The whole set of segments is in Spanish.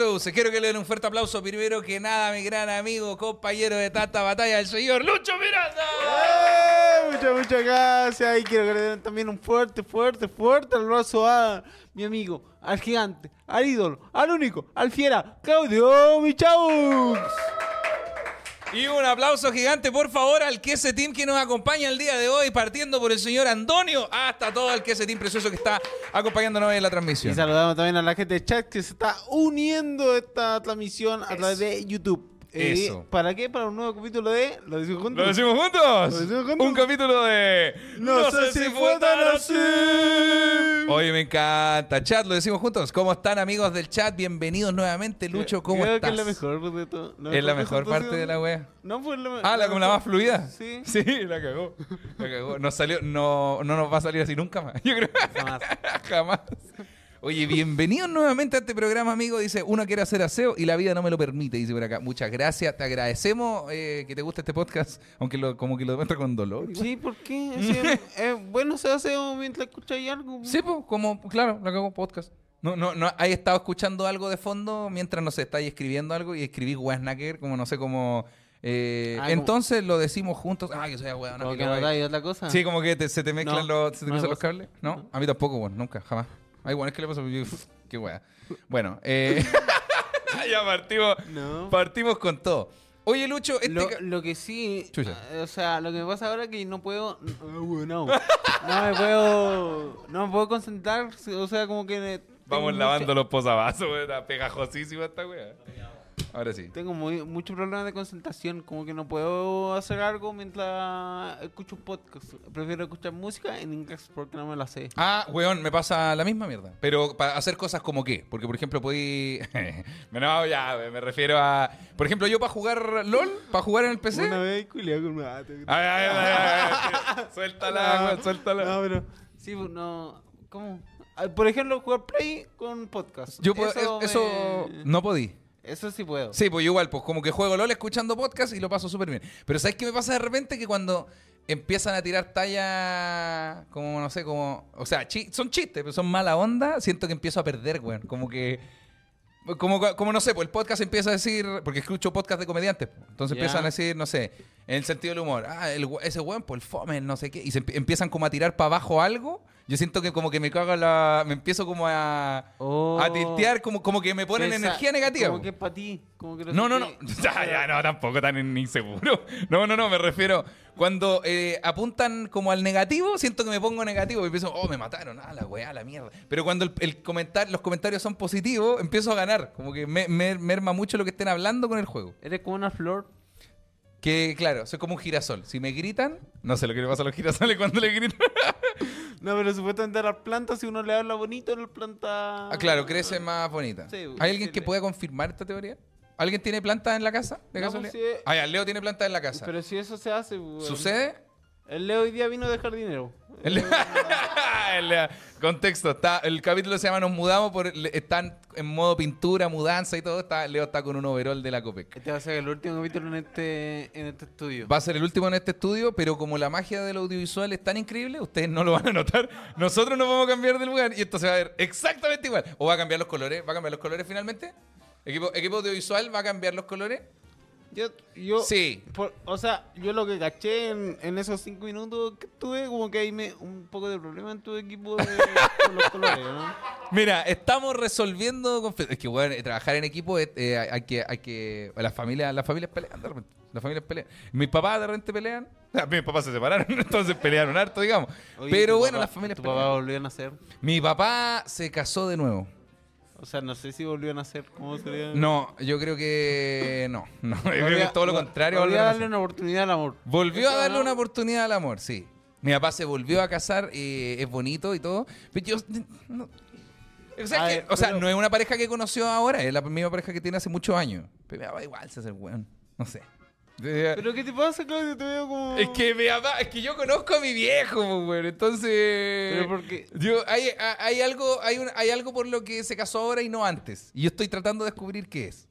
Quiero que le den un fuerte aplauso primero que nada, mi gran amigo, compañero de tanta batalla, el señor Lucho Miranda. ¡Eh! Muchas, muchas gracias. Y quiero que le den también un fuerte, fuerte, fuerte abrazo a mi amigo, al gigante, al ídolo, al único, al fiera, Claudio Michaux. Y un aplauso gigante, por favor, al Kese Team que nos acompaña el día de hoy, partiendo por el señor Antonio hasta todo el Kese Team precioso que está acompañándonos en la Y transmisión. saludamos también a la gente de chat que se está uniendo a esta transmisión a través de YouTube. Eh, Eso. ¿Para qué? Para un nuevo capítulo de Lo decimos juntos. ¿Lo decimos juntos? ¿Lo decimos juntos? Un capítulo de... No, sé si fue tan así. Oye, me encanta. Chat, lo decimos juntos. ¿Cómo están, amigos del chat? Bienvenidos nuevamente. Lucho, ¿cómo Creo estás? que es la mejor de todo. Es la mejor parte de la wea. No fue la Ah, la, como la más fluida. Sí. Sí, la cagó. La cagó. Nos salió, no, no nos va a salir así nunca más. Yo creo. Jamás. Jamás. Oye, bienvenidos nuevamente a este programa, amigo. Dice, uno quiere hacer aseo y la vida no me lo permite, dice por acá. Muchas gracias, te agradecemos eh, que te guste este podcast, aunque lo, como que lo demuestra con dolor. igual. Sí, ¿por qué? Sí, bueno se hace mientras escucháis algo. Sí, pues, como, claro, la cago podcast. No, no, no, hay estado escuchando algo de fondo mientras, no sé, estáis escribiendo algo y escribís Wesnacker, como no sé, como... eh, Ah, como- entonces lo decimos juntos. Ah, que soy weón. Como que no dais otra cosa. Sí, como que te- se te mezclan No, los, se te no cruzan los pasa. cables. No. A mí tampoco, bueno, nunca, jamás. Hay bueno, es que le pasa. qué wea. Bueno, eh, ya partimos, No. partimos con todo. Oye, Lucho, este. Lo, ca- lo que sí, Chucha. eh, o sea, lo que me pasa ahora es que no puedo, no, no, no me puedo, no me puedo concentrar, o sea, como que tengo Vamos mucha- lavando los posavasos, está pegajosísima esta wea. Ahora sí. Tengo muy, mucho problema de concentración, como que no puedo hacer algo mientras escucho un podcast. Prefiero escuchar música en inglés porque no me la sé. Ah, weón, me pasa la misma mierda. Pero para hacer cosas como qué. Porque, por ejemplo, podí. no, ya, me refiero a. Por ejemplo, yo para jugar LOL, para jugar en el PC. Una vez culiado con una Ay, ay, ay, ay, ay, Suéltala, No, suéltala. No, pero. Sí, pues, no. ¿Cómo? Ah, Por ejemplo, jugar Play con podcast. Yo puedo, eso, eso me- no podí. Eso sí puedo. Sí, pues igual, pues como que juego LOL escuchando podcast y lo paso súper bien. Pero ¿sabes qué me pasa de repente? Que cuando empiezan a tirar talla, como no sé, como... O sea, chi- son chistes, pero son mala onda, siento que empiezo a perder, weón. Como que... Como, como no sé, pues el podcast empieza a decir, porque escucho podcast de comediantes, pues. entonces empiezan a decir, no sé, en el sentido del humor, ah, el, ese weón, pues el fome, no sé qué, y se empie- empiezan como a tirar para abajo algo, yo siento que como que me cago la, me empiezo como a, Oh. a tiltear, como, como que me ponen energía negativa. Como que es para ti. Como que No, no, no. Ya, ya, no, tampoco tan inseguro. No, no, no, me refiero. Cuando eh, apuntan como al negativo, siento que me pongo negativo y empiezo, oh, me mataron, ah, la weá, la mierda. Pero cuando el, el comentar, los comentarios son positivos, empiezo a ganar. Como que me, me- merma mucho lo que estén hablando con el juego. Eres como una flor. Que, claro, soy como un girasol. Si me gritan, no sé lo que le pasa a los girasoles cuando le gritan. No, pero supuestamente a las plantas, si uno le habla bonito, las plantas. Ah, claro, crece más bonita. Sí, ¿Hay alguien sí, que le- pueda confirmar esta teoría? ¿Alguien tiene plantas en la casa? ¿De No, casualidad? pues sí. Ah, ya, Leo tiene plantas en la casa. Pero si eso se hace. weón. ¿Sucede? El Leo hoy día vino de jardinero. El- el- contexto, está, el capítulo se llama Nos mudamos, por, le- están en modo pintura, mudanza y todo. Está, Leo está con un overall de la Copec. Este va a ser el último capítulo en este, en este estudio. Va a ser el último en este estudio, pero como la magia del audiovisual es tan increíble, ustedes no lo van a notar. Nosotros nos vamos a cambiar de lugar y esto se va a ver exactamente igual. ¿O va a cambiar los colores? ¿Va a cambiar los colores finalmente? ¿Equipo, equipo audiovisual va a cambiar los colores? Yo, yo, Sí. por- o sea, yo lo que caché en, en esos cinco minutos que tuve, como que hay me, un poco de problema en tu equipo de, con los colores, ¿no? Mira, estamos resolviendo Es que, bueno, trabajar en equipo eh, hay que, hay que. Las familias, las familias pelean de repente. Las familias pelean. Mis papás de repente pelean. Sea, mis papás se separaron, entonces pelearon harto, digamos. Oye, Pero bueno, papá- las familias Tu pelean. papá volvió a nacer. Mi papá se casó de nuevo. O sea, no sé si volvió a nacer. ¿Cómo sería? No, yo creo que no. no yo creo que es todo lo contrario. Volvió a darle una oportunidad al amor. Volvió a darle una oportunidad al amor, sí. Mi papá se volvió a casar, eh, es bonito y todo. Pero yo. no- o sea, A que- ver, o sea, pero- no es una pareja que conoció ahora, es la misma pareja que tiene hace muchos años. Pero mi papá igual se hace el weón. No sé. ¿Pero qué te pasa, Claudio? Te veo como... Es que mi papá, es que yo conozco a mi viejo, pues, weón. Entonces. Pero porque... Yo, hay, hay algo, hay, un- hay algo por lo que se casó ahora y no antes. Y yo estoy tratando de descubrir qué es.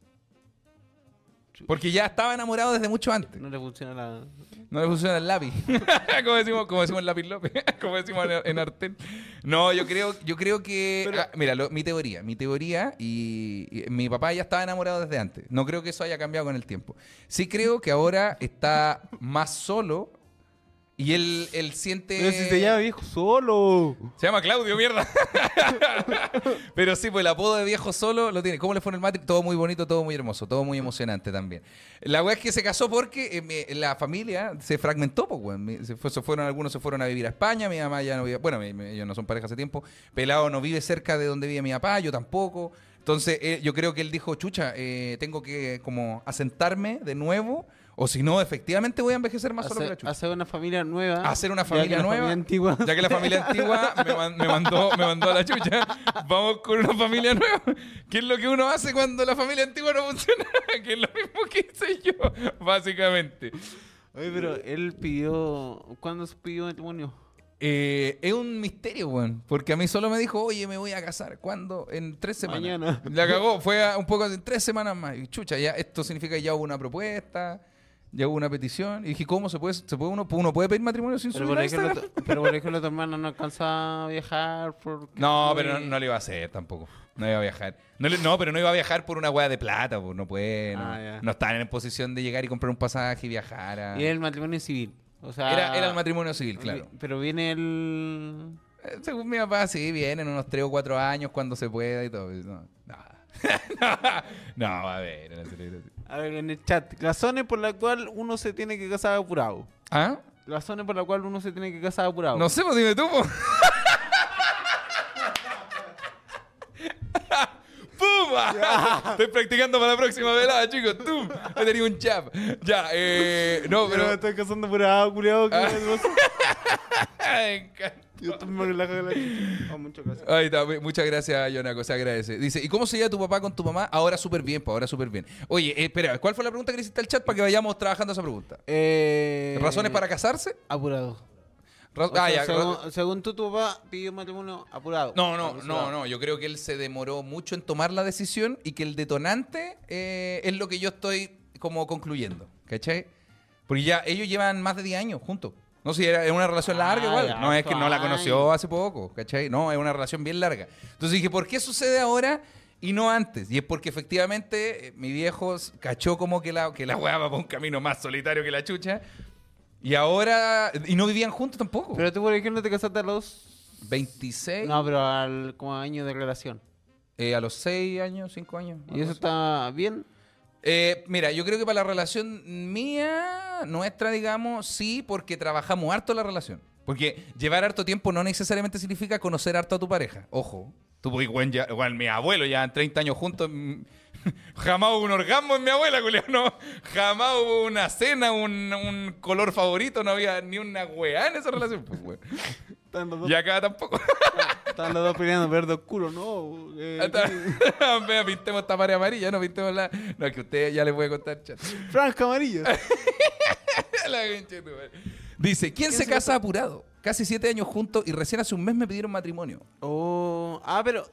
Porque ya estaba enamorado desde mucho antes. No le funciona la. No le funciona el lápiz. como decimos, como decimos en lápiz López. como decimos en, en Artel. No, yo creo, yo creo que. Pero- ah, mira, lo- mi teoría. Mi teoría, y, y mi papá ya estaba enamorado desde antes. No creo que eso haya cambiado con el tiempo. Sí creo que ahora está más solo. Y él, él siente. Pero si se llama viejo solo. Se llama Claudio, mierda. Pero sí, pues el apodo de viejo solo lo tiene. ¿Cómo le fue en el Matrix? Todo muy bonito, todo muy hermoso, todo muy emocionante también. La weá es que se casó porque eh, mi- la familia se fragmentó, pues, weón. Mi- Se, fue- se fueron, algunos se fueron a vivir a España, mi mamá ya no vive. Bueno, mi- mi- ellos no son pareja hace tiempo. Pelado no vive cerca de donde vive mi papá, yo tampoco. Entonces, eh, yo creo que él dijo, chucha, eh, tengo que como asentarme de nuevo, o si no, efectivamente voy a envejecer más solo que la Hacer, chucha. hacer una familia nueva. Hacer una familia nueva. antigua. Ya que la familia antigua me, man- me mandó, me mandó a la chucha, vamos con una familia nueva. ¿Qué es lo que uno hace cuando la familia antigua no funciona? que es lo mismo que hice yo, básicamente. Oye, pero él pidió. ¿Cuándo se pidió matrimonio? Eh, es un misterio, weón. Porque a mí solo me dijo, oye, me voy a casar. ¿Cuándo? En tres semanas. Mañana. La cagó. Fue a- un poco en tres semanas más. Y chucha, ya esto significa que ya hubo una propuesta, ya hubo una petición. Y dije, ¿cómo se puede, se puede uno, uno puede pedir matrimonio sin Pero subir por, a Instagram? tu, pero por ejemplo, tu hermana no alcanza a viajar. Porque No, pero no, no lo iba a hacer tampoco. No iba a viajar. No, le- no, pero no iba a viajar por una hueá de plata, pues no puede. No, Ah, no están en posición de llegar y comprar un pasaje y viajar. a- Y el matrimonio civil. O sea, Era, era el matrimonio civil, claro. Pero viene el. Eh, Según mi papá, sí, viene en unos 3 o 4 años cuando se pueda y todo. No, no. no, a ver. no se- A ver, en el chat. Razones por las cuales uno se tiene que casar apurado. ¿Ah? Razones por las cuales uno se tiene que casar apurado. No sé, pues dime tú. po. ¡Pum! Estoy practicando para la próxima velada, chicos. ¡Tum! He tenido un chap. Ya, eh. No, pero me estoy casando apurado, culiado. Ah. Me encanta. Yo me relajo de la chucha. Oh, muchas gracias. Ahí está, muchas gracias, Yonaco, se agradece. Dice, ¿y cómo se lleva tu papá con tu mamá? Ahora súper bien, pues ahora súper bien. Oye, eh, espera, ¿cuál fue la pregunta que le hiciste al chat para que vayamos trabajando esa pregunta? Eh, ¿Razones para casarse? Apurado. Sea, ah, ya, según, según tú, tu papá pidió matrimonio apurado. No, no, no, no. Yo creo que él se demoró mucho en tomar la decisión y que el detonante eh, es lo que yo estoy como concluyendo. ¿Cachai? Porque ya ellos llevan más de 10 años juntos. No sé, era era una relación Ah, larga igual. ya, No es que no la conoció hace poco, ¿cachai? No, es una relación bien larga. Entonces dije, ¿por qué sucede ahora y no antes? Y es porque efectivamente eh, mi viejo cachó como que la, que la weá va por un camino más solitario que la chucha. Y ahora... Y no vivían juntos tampoco. Pero tú, por ejemplo, te casaste a los. 26. No, pero al como año de relación. eh, a los 6 años, 5 años. ¿Y eso así. está bien? Eh, mira, yo creo que para la relación mía, nuestra, digamos, sí, porque trabajamos harto la relación. Porque llevar harto tiempo no necesariamente significa conocer harto a tu pareja. Ojo. Tú, igual, ya, igual mi abuelo ya 30 años juntos. mm, Jamás hubo un orgasmo en mi abuela, Julián. No. Jamás hubo una cena, un, un color favorito. No había ni una weá en esa relación. Pues, Y acá tampoco. están los dos peleando verde oscuro, ¿no? Eh, Vea, pintemos esta pared amarilla, no pintemos la. No, es que usted ya les voy a contar, chat. Franja amarilla. La madre. Dice, ¿quién se casa apurado? Casi siete años juntos y recién hace un mes me pidieron matrimonio. Oh, ah, pero.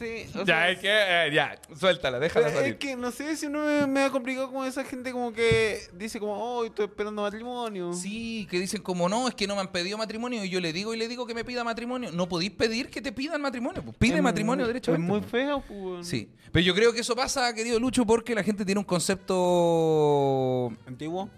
Sí, o Ya, sea, es que, eh, ya, suéltala, déjala salir. es que no sé si uno me, me ha complicado como esa gente como que dice como, oh, estoy esperando matrimonio. Sí, que dicen como, no, es que no me han pedido matrimonio y yo le digo y le digo que me pida matrimonio. No podéis pedir que te pidan matrimonio. pues, Pide Es matrimonio derechamente. Es muy pues. feo, pues. Sí, pero yo creo que eso pasa, querido Lucho, porque la gente tiene un concepto Antiguo.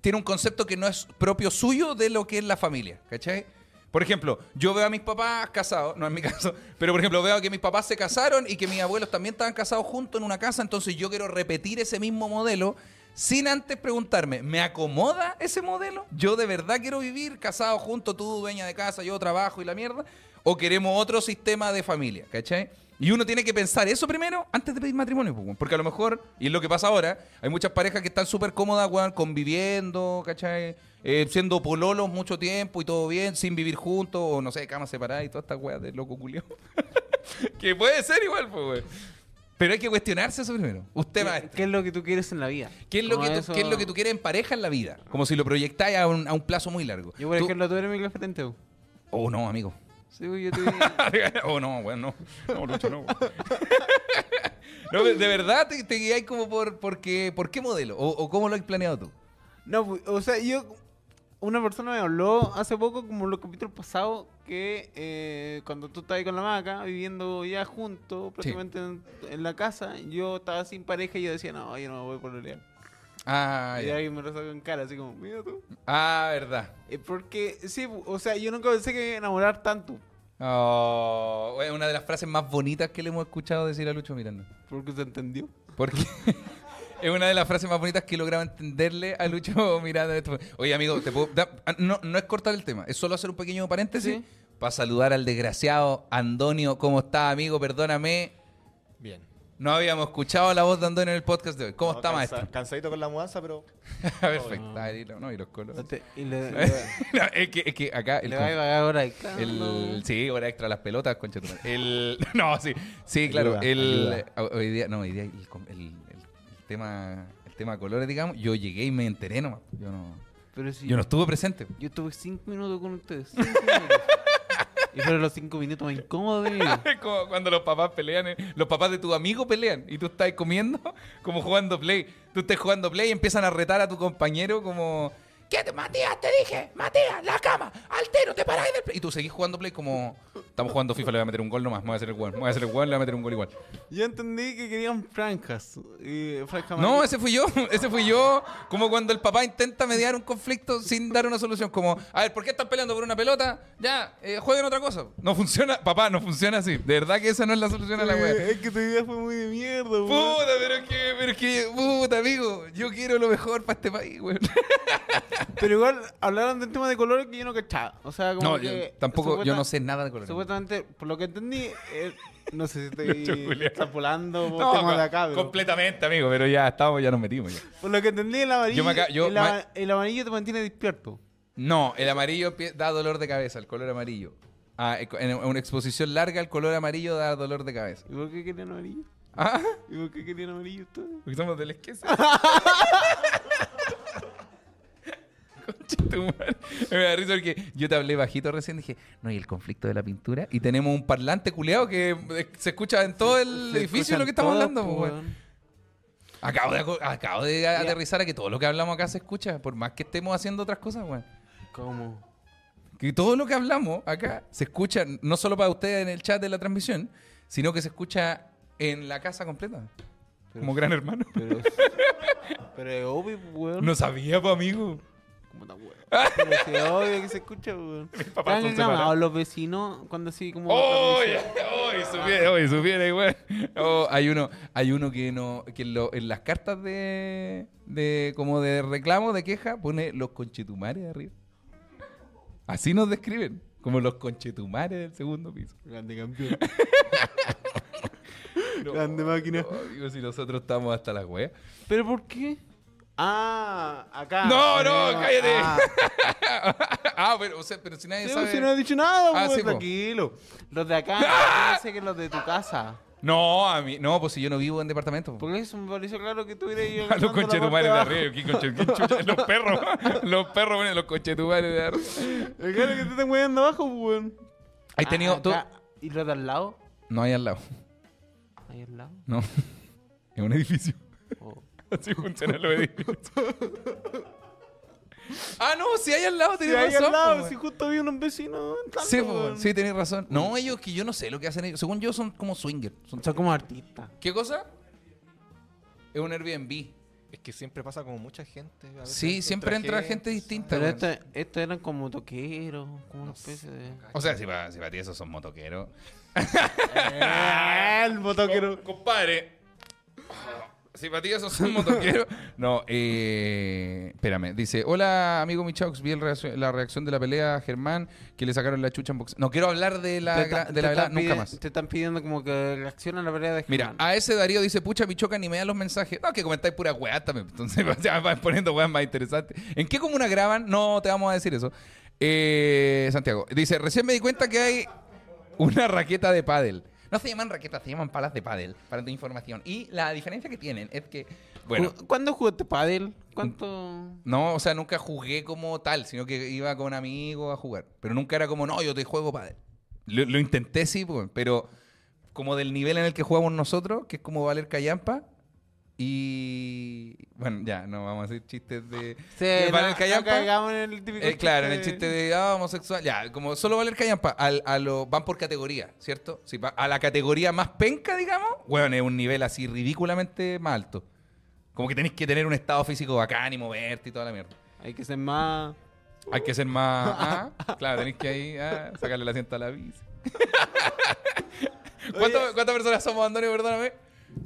tiene un concepto que no es propio suyo de lo que es la familia, ¿cachai? Por ejemplo, yo veo a mis papás casados, no en mi caso, pero por ejemplo veo que mis papás se casaron y que mis abuelos también estaban casados juntos en una casa, entonces yo quiero repetir ese mismo modelo sin antes preguntarme, ¿me acomoda ese modelo? ¿Yo de verdad quiero vivir casado juntos, tú dueña de casa, yo trabajo y la mierda? ¿O queremos otro sistema de familia, ¿cachai? Y uno tiene que pensar eso primero antes de pedir matrimonio, pues, porque a lo mejor, y es lo que pasa ahora, hay muchas parejas que están súper cómodas, conviviendo, ¿cachai? Eh, siendo pololos mucho tiempo y todo bien, sin vivir juntos, o no sé, camas separadas y todas estas weas de loco culiao. que puede ser igual, pues, weón. Pero hay que cuestionarse eso primero. Usted, ¿Qué, qué es lo que tú quieres en la vida? ¿Qué es, lo que tú, eso- qué es lo que tú quieres en pareja en la vida? Como si lo proyectáis a un, a un plazo muy largo. Yo, por Tú- ejemplo, tú eres mi referente. weón. Oh, no, amigo. Sí, yo te... oh, no, bueno, no. No, Lucho, no. No, de verdad te, te guiáis como por, por, qué, por qué modelo o, o cómo lo has planeado tú. No, pu- o sea, yo. Una persona me habló hace poco, como en los capítulos pasados, que eh, cuando tú estabas ahí con la maca, viviendo ya juntos, prácticamente en, en la casa, yo estaba sin pareja y yo decía, no, yo no me voy por pololear. Ah, y ya. alguien me lo sacó en cara, así como, mira tú. ah verdad. Eh, porque, sí, o sea, yo nunca pensé que me iba a enamorar tanto. Oh, una de las frases más bonitas que le hemos escuchado decir a Lucho Miranda. Porque se entendió. Porque es una de las frases más bonitas que he logrado entenderle a Lucho Miranda. Oye, amigo, ¿te puedo- da- ah, no, no es cortar el tema, es solo hacer un pequeño paréntesis Sí. para saludar al desgraciado Andonio. ¿Cómo está, amigo? Perdóname. Bien. No habíamos escuchado la voz de Andonio en el podcast de hoy. ¿Cómo No, está, cansa- maestro? Cansadito con la mudanza, pero Perfecto. Lo- no, y los colores. Y le, le, No, es, que, es que acá el, le va a pagar ahora. claro, el- no. sí, hora extra las pelotas, concha tu madre. El, no, sí, sí, claro. Ayuda, el, hoy día, no, hoy día com- el tema, el tema colores, digamos, yo llegué y me enteré nomás. Yo no, Pero yo no estuve presente. Yo estuve cinco minutos con ustedes. Cinco minutos. y fueron los cinco minutos más incómodos de como cuando los papás pelean, eh, los papás de tu amigo pelean y tú estás comiendo como jugando play. Tú estás jugando play y empiezan a retar a tu compañero como... ¿Qué te, Matías? Te dije, Matías, la cama, altero, te paráis del play. Y tú seguís jugando play como... Estamos jugando FIFA, le voy a meter un gol nomás, me voy a hacer el gol, me voy a hacer el gol, le voy a meter un gol igual. Yo entendí que querían franjas. Y franjas No, ese fui yo, ese fui yo. Como cuando el papá intenta mediar un conflicto sin dar una solución. Como, a ver, ¿por qué están peleando por una pelota? Ya, eh, jueguen otra cosa. No funciona, papá, no funciona así. De verdad que esa no es la solución a la wea. Eh, Es que tu idea fue muy de mierda, weón. Puta, pero es que, pero es que, puta, amigo, yo quiero lo mejor para este país, weón. Pero igual hablaron del tema de colores que yo no cachaba. O sea, como No, yo tampoco, yo no sé nada de color. Supuestamente, por lo que entendí, eh, no sé si estoy extrapolando por No, temas de acá, pero completamente, amigo, pero ya estamos, ya nos metimos ya. por lo que entendí, el amarillo, Yo yo el, amarillo te mantiene despierto. No, el amarillo da dolor de cabeza, el color amarillo. Ah, en una exposición larga, el color amarillo da dolor de cabeza. ¿Y por qué querían amarillo? Ah, ¿Y por qué querían amarillo ustedes? porque somos del esquece. Me da risa porque yo te hablé bajito recién, dije, no, y el conflicto de la pintura. Y tenemos un parlante culeado que eh, se escucha en todo el Se edificio lo que estamos todos, hablando. pues. Acabo de, acabo de aterrizar a que todo lo que hablamos acá se escucha, por más que estemos haciendo otras cosas, weón. ¿Cómo? Que todo lo que hablamos acá se escucha no solo para ustedes en el chat de la transmisión, sino que se escucha en la casa completa. Como gran hermano. Pero pero obvio, weón. No sabía, pues, amigo. Como tan weón. Pero sí, es obvio que se escucha, weón. papás ¿Te son separados. los vecinos cuando así como... ¡Oye! Supiera, oye, supiera, igual. Oh, hay uno, hay uno que no, que en, lo- en las cartas de, de como de reclamo, de queja, pone los conchetumares arriba. Así nos describen, como los conchetumares del segundo piso. Grande campeón. No, Grande máquina. no, digo, si nosotros estamos hasta las weas. ¿Pero por qué? Ah, acá. No, no, tenemos- cállate. Ah, ah, pero, o sea, pero si nadie sí, sabe. si no he dicho nada, Ah, sí, tranquilo. Los de acá, yo sé que los de tu casa. No, a mí, no, pues si yo no vivo en departamento. Porque eso me pareció claro que tú eres yo. A los conchetumares de arriba. ¿qué conche- qué chucha? Los perros. Los perros, bueno, los conchetumares de arriba. Es claro que te están moviendo abajo, weón. ¿Has tenido Ah, tú? ¿Y los de al lado? No hay al lado. ¿Ahí al lado? No. Es un edificio. Oh. Así funcionan los edificios. ah, no, si hay al lado, tenés ahí razón. al lado, si justo vi unos vecinos. entrando, Sí, weón. sí, tenés razón. No, ellos que yo no sé lo que hacen ellos. Según yo, son como swingers. Son- Son como artistas. ¿Qué cosa? Es un Airbnb. es que siempre pasa como mucha gente. a veces Sí, siempre entra gente distinta. Pero estos estos eran como toqueros, como una No especie sé. de. O sea, si para, si para ti esos son motoqueros. el motoquero. compadre. Si para ti esos son motoqueros. No, eh. Espérame. Dice: Hola, amigo Michaux. Vi el la reacción de la pelea, Germán, que le sacaron la chucha en box. No quiero hablar de la, Te gra- ta- de te la velada están nunca pidi- más. Te están pidiendo como que reacciona a la pelea de Mira, Germán. a ese Darío dice, pucha, mi choca ni me da los mensajes. No, que comentáis pura weá también. Entonces ya van poniendo weas más interesantes. ¿En qué comuna graban? No te vamos a decir eso. Eh, Santiago, dice, recién me di cuenta que hay una raqueta de pádel. No se llaman raquetas, se llaman palas de pádel, para tu información. Y la diferencia que tienen es que, bueno, ¿Cuándo jugaste pádel? ¿Cuánto? no, o sea, nunca jugué como tal, sino que iba con amigos a jugar. Pero nunca era como, no, yo te juego pádel. Lo, lo intenté, sí, pues, pero como del nivel en el que jugamos nosotros, que es como Valer Callampa. Y bueno, ya, no vamos a hacer chistes de, Sí, de no, Valer Callampa. en el típico Eh, claro, en el chiste de ah, homosexual. Ya, como solo Valer Callampa, al, a lo, van por categoría, ¿cierto? Si va a la categoría más penca, digamos, bueno, es un nivel así ridículamente más alto. Como que tenéis que tener un estado físico bacán y moverte y toda la mierda. Hay que ser más. Hay que ser más. ah, claro, tenéis que ahí ah, sacarle el asiento a la bici. ¿Cuánto- ¿Cuántas personas somos, Antonio? Perdóname.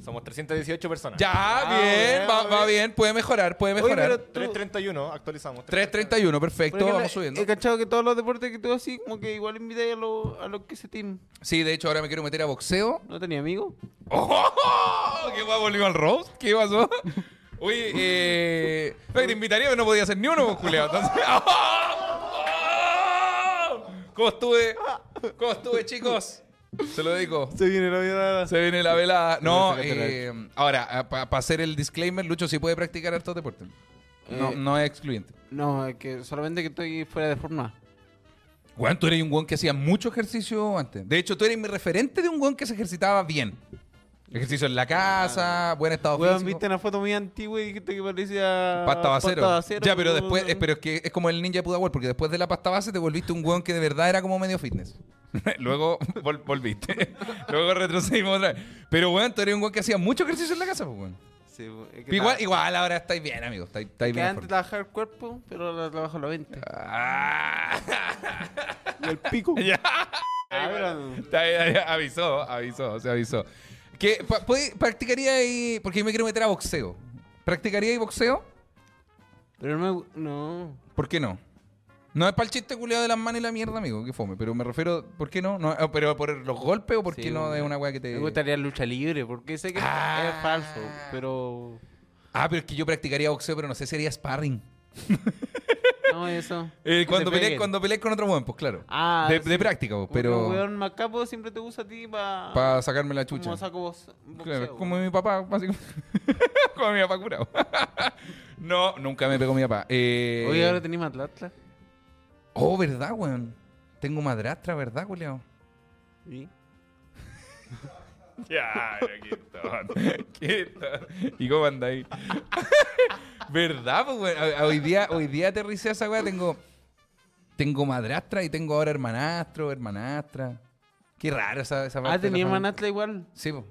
Somos 318 personas. Ya, Ah, bien, va, va bien. puede mejorar, puede Oye, mejorar. tú- 331, actualizamos. 3.31, perfecto, vamos subiendo. He cachado que todos los deportes que tú así, como que igual invitáis a los a los que se team. Sí, de hecho, ahora me quiero meter a boxeo. ¿No tenía amigos? ¡Oh! ¿Qué guapo volvió al roast? ¿Qué pasó? Oye, eh. te invitaría, pero no podía hacer ni uno, pues, culiao. Entonces. ¡Oh! ¿Cómo estuve? ¿Cómo estuve, chicos? Se lo dedico. Se viene la vida. Se viene la velada. No, eh, ahora, para hacer el disclaimer, Lucho sí puede practicar hartos deportes. No, Eh. no es excluyente. No, es que solamente que estoy fuera de forma. Weón, tú eres un weón que hacía mucho ejercicio antes. De hecho, tú eres mi referente de un weón que se ejercitaba bien. Ejercicio en la casa, buen estado Weón, físico. viste una foto muy antigua y dijiste que parecía. Pasta basero. basero, ya, pero después, eh, pero es que es como el ninja de Pudahuel, porque después de la pasta base te volviste un weón que de verdad era como medio fitness. Luego vol- volviste. Luego retrocedimos otra vez. Pero weón, tú eres un weón que hacía mucho ejercicio en la casa, pues weón. Sí, weón, es que Igual, igual ahora estáis bien, amigo. Estáis, estáis que bien. en antes trabajaba el cuerpo, pero ahora trabajo la mente. Ah. Y el pico. ya. Ah, avisó, avisó, se avisó. ¿Qué, pa- puede- practicaría ahí? Porque yo me quiero meter a boxeo. ¿Practicaría ahí boxeo? Pero no me. No. ¿Por qué no? No es para el chiste culiado de las manos y la mierda, amigo, que fome. Pero me refiero, ¿por qué no? no eh, ¿Pero por los golpes o por Sí, qué no es una weá que te. Me gustaría lucha libre, porque sé que Ah. es falso, pero. Ah, pero es que yo practicaría boxeo, pero no sé si sería sparring. No, eso. Eh, cuando, peguen. cuando con otro weón, pues claro. Ah, de, sí. de práctica, pues, Porque pero. un weón macapo siempre te usa a ti para. Para sacarme la chucha. Como saco box- boxeo. Claro, como mi papá, básicamente. como mi papá curado. no, nunca me pegó mi papá. Eh... Oye, ahora tenés Atlas. Oh, ¿verdad, weón? Tengo madrastra, ¿verdad, culiao? ¿Sí? Ya, qué tonto, qué tonto. ¿Y cómo anda ahí? ¿Verdad, pues, weón? Hoy día, hoy día aterricé a esa weá, tengo... Tengo madrastra y tengo ahora hermanastro, hermanastra. Qué raro esa, esa parte Ah, tenía. Manatla igual. Sí, pues.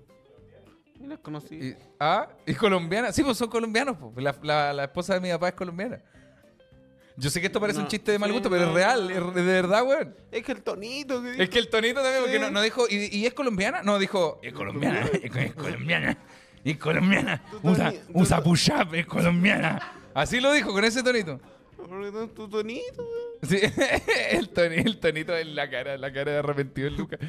Y las conocí. Y- ah, ¿y colombiana? Sí, pues son colombianos, pues. La, la- la esposa de mi papá es colombiana. Yo sé que esto parece No, un chiste de mal sí, gusto, pero no, es real, no. es de verdad, weón. Es que el tonito que Es que el tonito también, porque Sí. no, dijo, ¿y, y es colombiana? No, dijo, es colombiana, es, colombiana, es colombiana, usa, usa to- push-up, es colombiana. Así lo dijo, con ese tonito. Tu tonito, weón. Sí, el, toni- el tonito en la cara, la cara de arrepentido el Lucas.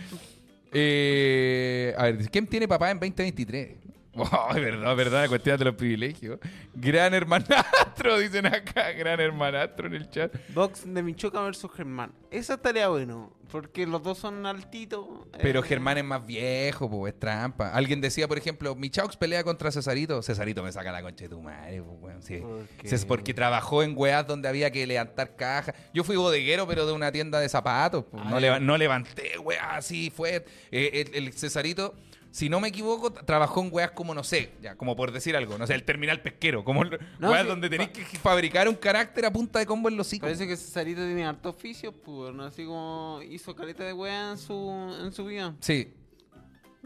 Eh, a ver, ¿quién tiene papá en 2023? Oh, es verdad, es verdad, la cuestión de los privilegios. Gran hermanastro, dicen acá, gran hermanastro en el chat. Box de Michoacán versus Germán. Esa estaría bueno. Porque los dos son altitos. Pero eh, Germán es más viejo, pues es trampa. Alguien decía, por ejemplo, Michaux pelea contra Cesarito. Cesarito me saca la concha de tu madre, pues, weón. Sí. ¿Por qué? Es porque trabajó en weas donde había que levantar cajas. Yo fui bodeguero, pero de una tienda de zapatos. pues. No, Ah, leva- no levanté weas así, fue. Eh, el, el Cesarito, si no me equivoco, trabajó en weas como, no sé, ya, como por decir algo, no sé, el terminal pesquero, como el- No, weas sí, donde tenéis que fabricar un carácter a punta de combo en los hocico. Parece que Cesarito tiene harto oficio, pues, ¿no? Así como hizo caleta de wea en su, en su vida. Sí.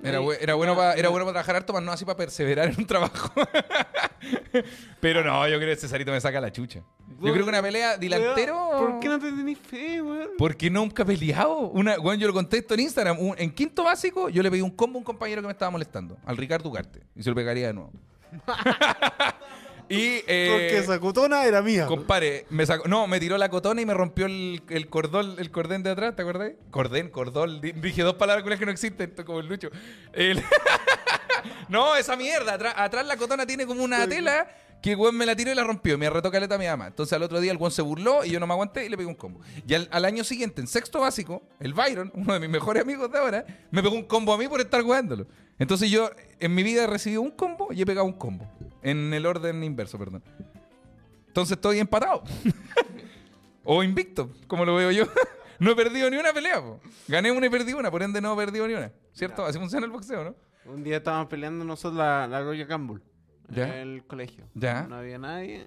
Era, bueno para era No. bueno para trabajar harto, más no así para perseverar en un trabajo. Pero no, yo creo que Cesarito me saca la chucha. Yo creo que una pelea delantero. ¿Por qué no te tenés fe, weón? Porque nunca he peleado. Una, bueno, yo lo contesto en Instagram. Un- en quinto básico, yo le pedí un combo a un compañero que me estaba molestando, al Ricardo Ugarte. Y se lo pegaría de nuevo. y. eh, Porque esa cotona era mía. Compadre, me sacó, no, me tiró la cotona y me rompió el, el cordón, el cordén de atrás, ¿te acordás? Cordén, cordón, di- dije dos palabras con las que no existen, esto como el lucho. El- no, esa mierda, atrás, atrás la cotona tiene como una tela que el weón me la tiró y la rompió, me arretó caleta a mi mamá. Entonces al otro día el weón se burló y yo no me aguanté y le pegué un combo. Y al, al año siguiente, en sexto básico, el Byron, uno de mis mejores amigos de ahora, me pegó un combo a mí por estar jugándolo. Entonces yo en mi vida he recibido un combo y he pegado un combo. En el orden inverso, perdón. Entonces estoy empatado. o invicto, como lo veo yo. no he perdido ni una pelea. po. Gané una y perdí una, por ende no he perdido ni una. ¿cierto? Así funciona el boxeo, ¿no? Un día estábamos peleando nosotros la, la Royal Campbell. Ya. En el colegio. Ya. No había nadie.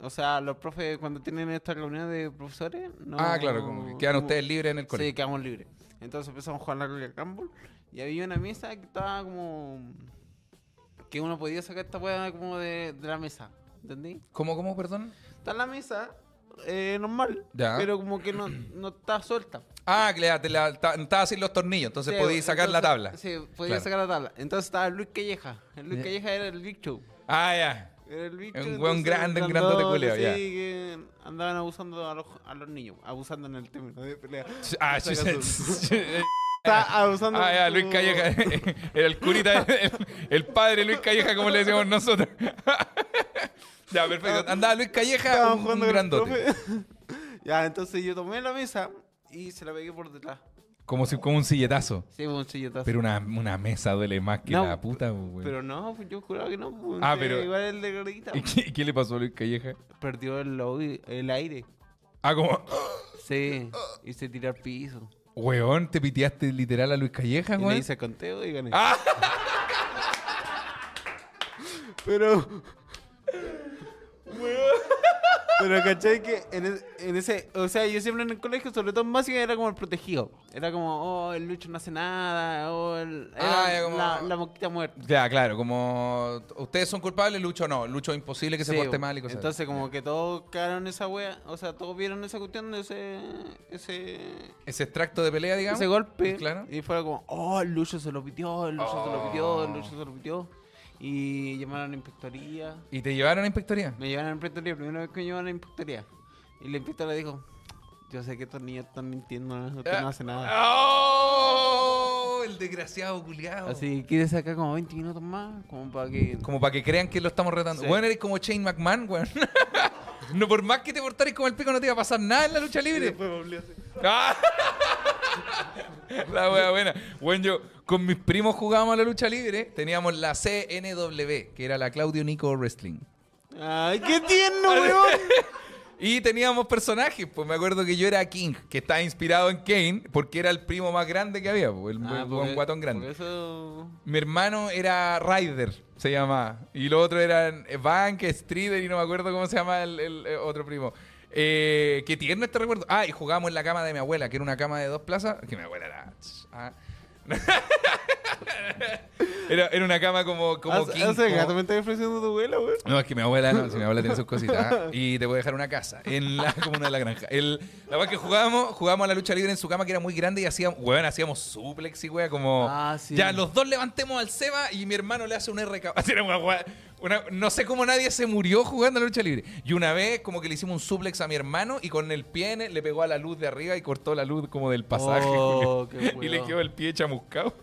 O sea, los profes cuando tienen esta reunión de profesores. No, ah, claro, como que quedan como- ustedes libres en el Sí, colegio. quedamos libres. Entonces empezamos a jugar la Royal Campbell. Y había una mesa que estaba como. Que uno podía sacar esta weá como de, de la mesa. ¿Entendí? ¿Cómo, cómo, perdón? Está en la mesa, eh, normal. Ya. Pero como que no, no está suelta. Ah, que le- te la- ta- estaba sin los tornillos, entonces Sí, podías sacar la entonces- tabla. Sí, podía Claro. sacar la tabla. Entonces estaba Luis Calleja. El Luis Ya. Calleja era el Big Show. Ah, ya. Era el Big Es un Show, weón grande, un grandote, grandote culeo, ya. Sí, que andaban abusando a los, a los niños. Abusando en el término de pelea. Ah, Está abusando. Ah, ya, Luis Calleja. Era el curita, el, el padre Luis Calleja, como le decíamos nosotros. ya, perfecto. Andaba Luis Calleja, un, grandote. ya, entonces yo tomé la mesa y se la pegué por detrás. Como, si, como un silletazo. Sí, un silletazo. Pero una, una mesa duele más que No, la puta, pues, güey. Pero no, pues yo juraba que no. Pues, Ah, pero- Igual el de Gordita. ¿Y qué, qué le pasó a Luis Calleja? Perdió el, oí- el aire. Ah, como, Sí, y se tiró al piso. Weón, te piteaste literal a Luis Calleja, Y le hice conteo y gané. Ah, Pero. Pero cachai que en, es- en ese. O sea, yo siempre en el colegio, sobre todo en básica, era como el protegido. Era como, oh, el Lucho no hace nada. Oh, el, era Ah, como- la, la mosquita muerta. ya, claro, como ustedes son culpables, Lucho no. Lucho es imposible que se Sí, porte mal y cosas Entonces, como que todos quedaron esa wea. O sea, todos vieron esa cuestión de ese. Ese. Ese extracto de pelea, digamos. ese golpe. Claro. Y fue como, oh, el Lucho se lo pidió, el Lucho se lo pidió, el. Lucho se lo pidió. Y llamaron a la inspectoría. ¿Y te llevaron a inspectoría? Me llevaron a la inspectoría, primera vez que me llevaron a la inspectoría. Y la inspectora dijo, yo sé que estos niños están mintiendo, ¿no? usted no hace nada. ¡Oh! El desgraciado culiado. Así que quiere sacar como 20 minutos más, como para que... Como para que crean que lo estamos retando. Sí. Bueno, eres como Shane McMahon, weón. no, por más que te portares como el pico, no te iba a pasar nada en la lucha libre. Ah. la wea buena. Bueno, yo con mis primos jugábamos a la lucha libre. Teníamos la CNW, que era la Claudio Nico Wrestling. ¡Ay, qué tierno, weón! Y teníamos personajes, pues me acuerdo que yo era King, que estaba inspirado en Kane, porque era el primo más grande que había, pues, el, Ah, porque- guatón grande. Eso... Mi hermano era Ryder, se llamaba. Y los otros eran Bank, Strider y no me acuerdo cómo se llama el, el, eh, otro primo. Eh, qué tierno este recuerdo. Ah, y jugábamos en la cama de mi abuela, que era una cama de dos plazas. Que mi abuela era. ah. era, era una cama como, como ofreciendo tu abuela, weón. no, es que mi abuela no, si mi abuela tiene sus cositas. ¿ah? Y te puede dejar una casa en la comuna de la granja. El, la verdad que jugábamos, jugábamos a la lucha libre en su cama que era muy grande y hacíamos, weón, hacíamos suplex y weón, como. Ah, sí. Ya, los dos levantemos al Seba y mi hermano le hace un RK. Así era una weá- una- no sé cómo nadie se murió jugando a la lucha libre. Y una vez, como que le hicimos un suplex a mi hermano y con el pie le pegó a la luz de arriba y cortó la luz como del pasaje. Oh, y le quedó el pie chamuscado.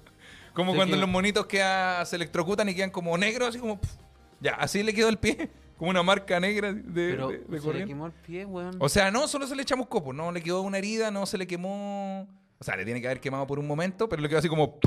Como cuando que- los monitos queda, se electrocutan y quedan como negros, así como. pf. Ya, así le quedó el pie. Como una marca negra de, Pero de- de se le quemó el pie, weón. O sea, no, solo se le echamos copo. No le quedó una herida, no se le quemó. O sea, le tiene que haber quemado por un momento, pero le quedó así como.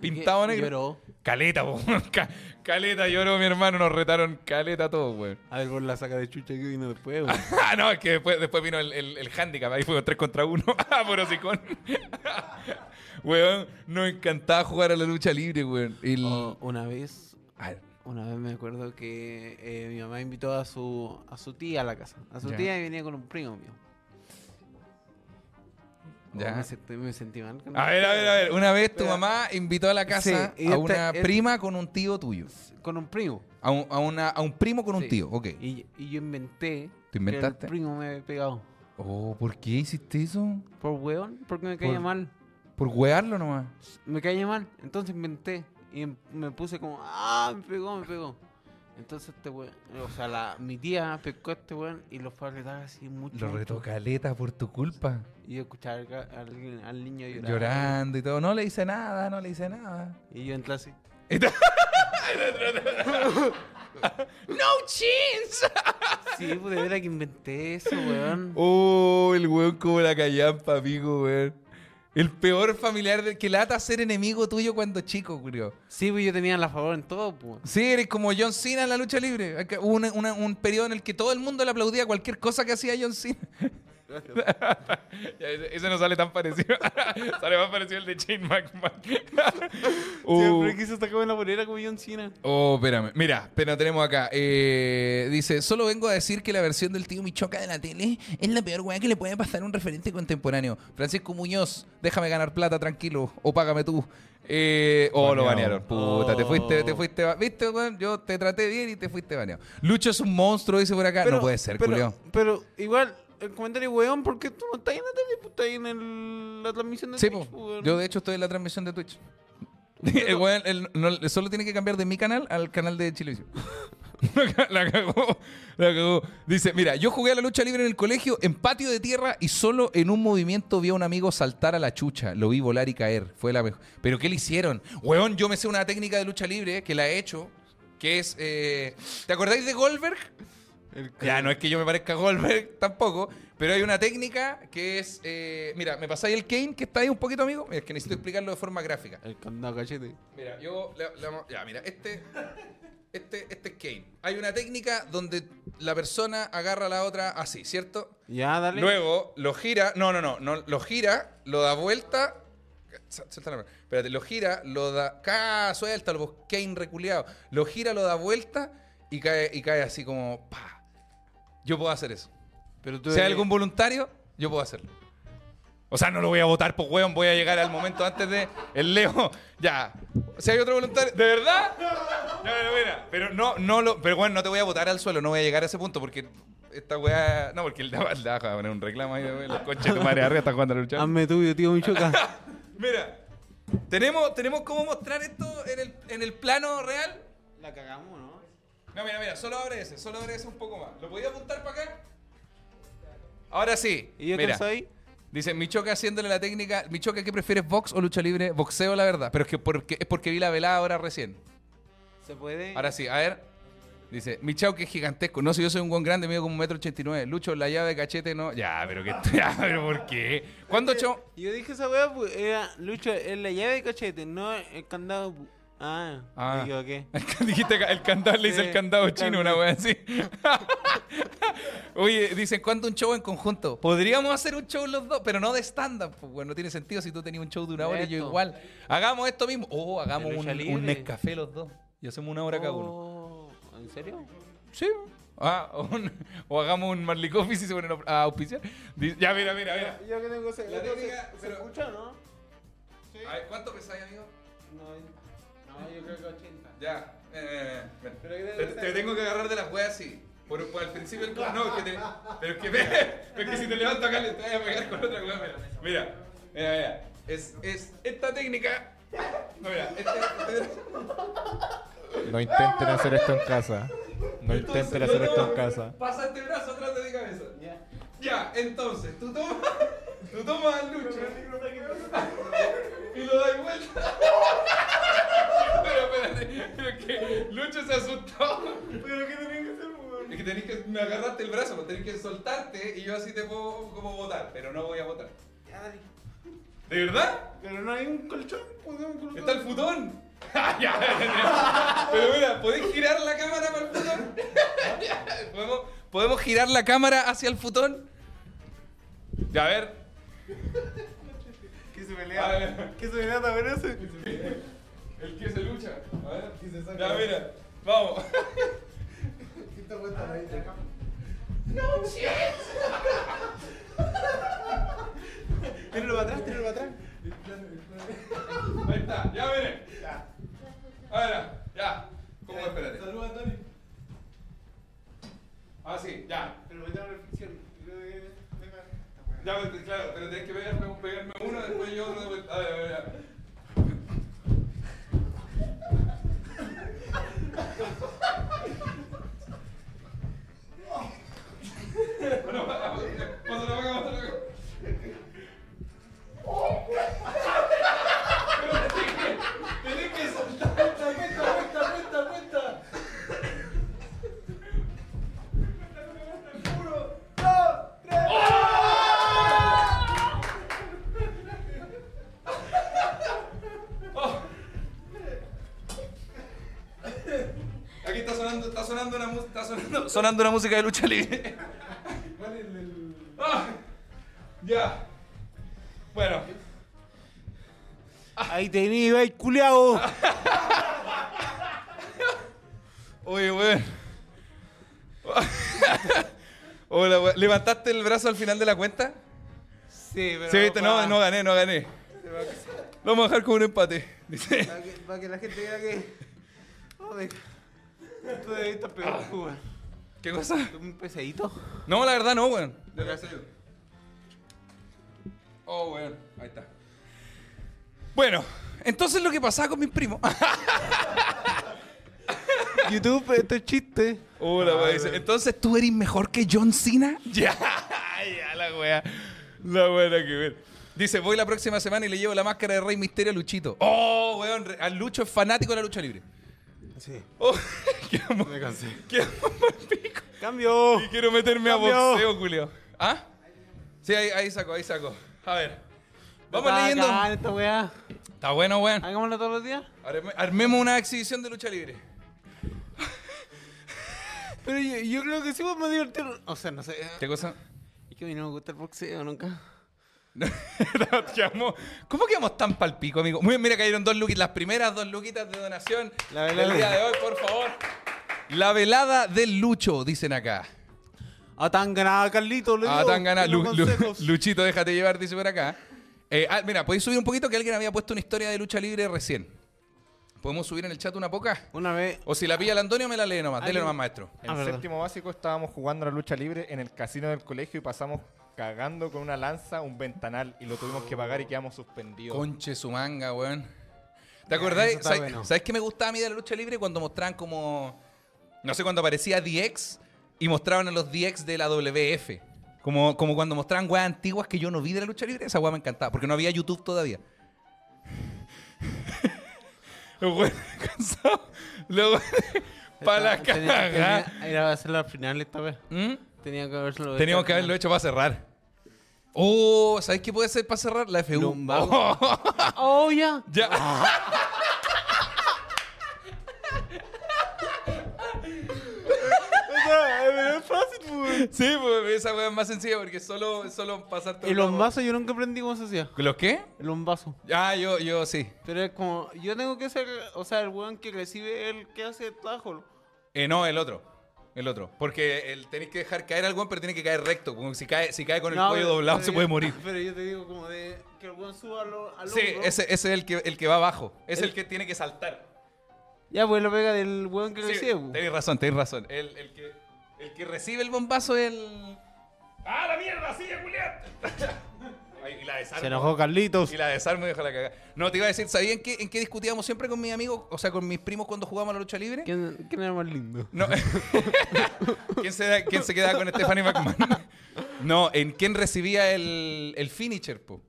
Pintado negro. Lloró. Caleta, po. Ca- Caleta lloró mi hermano, nos retaron caleta todos, weón. A ver, por la saca de chucha que vino después, weón. Ah, no, es que después, después vino el, el, el handicap, ahí fue 3 contra 1. Ah, por hocicón. Weón, nos encantaba jugar a la lucha libre, weón. El- Oh, una vez, una vez me acuerdo que eh, mi mamá invitó a su, a su tía a la casa. A su tía y venía con un primo mío. Oh, Ya. me, sentí, me sentí mal. con A ver, a ver, a ver. Una vez tu mamá invitó a la casa Sí, a esta- una prima con un tío tuyo. Con un primo. A un, a una, a un primo con un tío, ok. Y, y yo inventé. ¿Tú que inventaste? el primo me había pegado. Oh, ¿por qué hiciste eso? Por weón, porque me caía Por- mal. Por wearlo nomás. Me caía mal. Entonces inventé. Y em- me puse como, ah, me pegó, me pegó. Entonces este weón, o sea, la, mi tía pescó a este weón y lo fue a retar así mucho. Lo retó caleta por tu culpa. Y yo escuchaba al, al- al niño llorar. Llorando y todo. No le hice nada, no le hice nada. Y yo entré así. ¡No chance! Sí, pues de verdad que inventé eso, weón. Oh, el weón como la callampa, amigo, weón. El peor familiar del que lata ser enemigo tuyo cuando chico, creo. Sí, pues yo tenía la favor en todo, pues. Sí, eres como John Cena en la lucha libre. Hubo una- una- un periodo en el que todo el mundo le aplaudía cualquier cosa que hacía John Cena. Ese, ese no sale tan parecido. sale más parecido el de Shane McMahon. Uh, Siempre quiso sacarme la bolera como John Cena. Oh, espérame. Mira, pero tenemos acá. Eh, dice, solo vengo a decir que la versión del tío Michoca de la tele es la peor weá que le puede pasar a un referente contemporáneo. Francisco Muñoz, déjame ganar plata tranquilo o págame tú. Eh, oh, lo banearon. Puta, te fuiste, te fuiste. ba- ¿Viste, weón? Yo te traté bien y te fuiste baneado. Lucho es un monstruo, dice por acá. no puede ser, pero, culiao. pero igual, el comentario, weón, porque tú no estás en la tele, estás en el- la transmisión de Sí, Twitch, po. yo de hecho estoy en la transmisión de Twitch. El weón, no- solo tiene que cambiar de mi canal al canal de Chilevisión. la cagó, la cagó. Dice, mira, yo jugué a la lucha libre en el colegio, en patio de tierra, y solo en un movimiento vi a un amigo saltar a la chucha. Lo vi volar y caer. Fue la mejor. ¿Pero qué le hicieron? Weón, yo me sé una técnica de lucha libre que la he hecho, que es... eh, ¿Te acordáis de Goldberg? Ya, no es que yo me parezca a Goldberg tampoco, pero hay una técnica que es. eh, mira, me pasáis el Kane que está ahí un poquito, amigo. Es que necesito explicarlo de forma gráfica. El candado cachete. Mira, yo. le- le vamos- ya, mira, este. Este, este es Kane. Hay una técnica donde la persona agarra a la otra así, ¿cierto? Ya, dale. Luego lo gira. No, no, no, no. Lo gira, lo da vuelta. Espérate, lo gira, lo da. ¡Ca! Suéltalo, Kane reculeado. Lo gira, lo da vuelta y cae, y cae así como. ¡Pa! Yo puedo hacer eso. Pero tú Si hay eres- algún voluntario, yo puedo hacerlo. O sea, no lo voy a votar, pues, weón. Voy a llegar al momento antes de. El Leo. Ya. Si hay otro voluntario. ¿De verdad? No, no, mira. Pero no, no lo. Pero bueno, no te voy a votar al suelo. No voy a llegar a ese punto porque. Esta weá. No, porque el le va a poner un reclamo ahí. weón, Los coches de tu madre arriba están jugando a la lucha. Hazme tuyo, tío Michoca. Mira. ¿Tenemos, ¿Tenemos cómo mostrar esto en el, en el plano real? la cagamos, ¿no? No, mira, mira, solo abre ese, solo abre ese un poco más. ¿Lo podía apuntar para acá? Ahora sí. ¿Y yo mira. qué ahí? Dice, Michoca haciéndole la técnica. Michoca, ¿qué prefieres, box o lucha libre? Boxeo, la verdad. Pero es que porque, es porque vi la velada ahora recién. ¿Se puede? Ahora sí, a ver. Dice, Michao que es gigantesco. No, si yo soy un buen grande, medio como un metro ochenta y nueve. Lucho, la llave de cachete, no. Ya, pero que ya, pero ¿por qué? ¿Cuándo, Cho? Yo dije esa weá, pues era Lucho, es la llave de cachete, no el candado. Ah, Ah. me equivoqué. Dijiste el candado le dice Sí, el candado el chino, una candado. wea así. Oye, dicen, ¿cuándo un show en conjunto? Podríamos hacer un show los dos, pero no de stand-up. Pues, bueno, no tiene sentido si tú tenías un show de una hora y yo igual. Hagamos esto mismo. Oh, hagamos un, un. Nescafé los dos. Y hacemos una hora cada uno. Oh, ¿En serio? Sí. Ah, o, un- o hagamos un Marley Coffee si se ponen a auspiciar. Dice- Ya, mira, mira, mira. Yo que tengo ese. La técnica, pero- escucha, no? A ver, ¿cuánto pesáis, amigo? No, no, yo creo que 80. Ya. eh, ven. Pero que te, tengo que agarrar de las weas así. Por, por al principio el No, es que te, pero es que, pero es que si te levanto acá le te voy a pegar con otra wea. Mira, mira, mira. mira. Es, es esta técnica. No, mira, este, este- No intenten hacer esto en casa. No entonces, intenten hacer esto en casa. Pasa este brazo atrás de mi cabeza. Ya, entonces, tú tomas, tú tomas al Lucho y lo das vuelta. Pero espérate, pero que Lucho se asustó. ¿Pero qué tenía que hacer, weón? Es que tenés que me agarraste el brazo, pues tenés que soltarte y yo así te puedo como botar, pero no voy a botar. Ya, dale. ¿De verdad? Pero no hay un colchón, podemos colocar. Está el futón. Pero mira, ¿podés girar la cámara para el futón? ¿Podemos, ¿Podemos girar la cámara hacia el futón? Ya, a ver. ¿Qué se pelea? ¿Qué se pelea también ese? El que se lucha. A ver. Ya, mira. Vamos. Tíralo para atrás, tíralo para atrás. Ahí está. Ya, mire. Ahora, ya. ¿Cómo? Espérate. Saluda a Tony. Ah, sí, ya. Pero me da reflexión. Ya, pues, claro, pero tenés que pegarme, pegarme uno, después yo otro vuelta. A ver, a ver, a ver. Sonando una música, de lucha libre. ¿Cuál es el...? Ah, Ya. Bueno. Ahí tení, ahí, culiao. Oye, weón. Hola, weón. ¿Levantaste el brazo al final de la cuenta? Sí, pero. Sí, viste, no, no gané, no gané. Lo vamos a dejar con un empate. Dice. Para que, para que la gente vea que. Joder. Tú debes estar pegado, weón. ¿Qué cosa? Un pesadito. No, la verdad no, weón. Oh, weón. Ahí está. Bueno, entonces lo que pasaba con mis primos. YouTube, esto es chiste. Hola, weón. Dice, Entonces tú eres mejor que John Cena. Ya, ya, la wea. La buena que ver. Dice, voy la próxima semana y le llevo la máscara de Rey Misterio a Luchito. Oh, weón. Al Lucho es fanático de la lucha libre. Sí. Oh, qué amor. Me cansé. Qué amor pico. Cambio. Y quiero meterme a boxeo, Julio. ¿Ah? Sí, ahí, ahí saco, ahí saco. A ver. Vamos Está leyendo. bacán esta weá. Está bueno, weón. Hagámoslo todos los días. Arme- Armemos una exhibición de lucha libre. Pero yo, yo creo que sí podemos divertir. O sea, no sé. ¿Qué cosa? Es que a mí no me gusta el boxeo nunca. Quedamos- ¿Cómo quedamos tan palpico, amigo? Muy bien, mira, cayeron dos luquitas. Las primeras dos luquitas de donación La velada. del día de hoy, por favor. La velada del Lucho, dicen acá. A tan ganada, Carlito. Le Ah, digo, tan ganas. consejos. Luchito, déjate llevar, dice por acá. Eh, ah, mira, podéis subir un poquito que alguien había puesto una historia de lucha libre recién. ¿Podemos subir en el chat una poca? Una vez. O si la pilla el Antonio, me la lee nomás. Dele nomás, maestro. En Ah, séptimo básico estábamos jugando a la lucha libre en el casino del colegio y pasamos cagando con una lanza un ventanal y lo tuvimos que pagar y quedamos suspendidos. Conche su manga, weón. ¿Te acordáis? ¿Sabes, bueno. ¿Sabes qué me gustaba a mí de la lucha libre? Cuando mostraban como. No sé, cuando aparecía DX y mostraban a los DX de la WF. Como, como cuando mostraban weas antiguas que yo no vi de la lucha libre. Esa wea me encantaba. Porque no había YouTube todavía. Los weones cansados. Los weones para la tenía- Era a hacerlo al final esta vez. ¿Mm? Tenía que haberlo Teníamos que haberlo hecho para cerrar. Oh, ¿sabes qué puede ser para cerrar? La FU. Lumbago. Oh, ya. ya. Sí, pues esa weá es más sencilla porque solo, solo pasarte El bombazo yo nunca aprendí cómo se hacía. ¿Los qué? El bombazo. Ah, yo, yo sí. Pero es como, yo tengo que ser, o sea, el weón que recibe el que hace el trabajo. Eh, no, el otro. El otro. Porque el, tenéis que dejar caer al weón, pero tiene que caer recto. Como si cae, si cae con el No, cuello pero- doblado, pero se yo- puede morir. Pero yo te digo como de que el weón suba al, al Sí, hombro. ese, ese es el que, el que va abajo. Es el, El- que tiene que saltar. Ya, pues lo pega del weón que Sí, recibe. pues. tenéis razón, tenéis razón. El, el que, el que recibe el bombazo es el... ¡Ah, la mierda! ¡Sigue, Julián! Y la desarmo. Se enojó Carlitos. Y la desarmo y dejo la cagada. No, te iba a decir, ¿sabían qué, en qué discutíamos siempre con mis amigos? O sea, con mis primos cuando jugábamos a la lucha libre. ¿Quién, quién era más lindo? No. ¿Quién, se quién se quedaba con Stephanie McMahon? No, en quién recibía el, el finisher, po.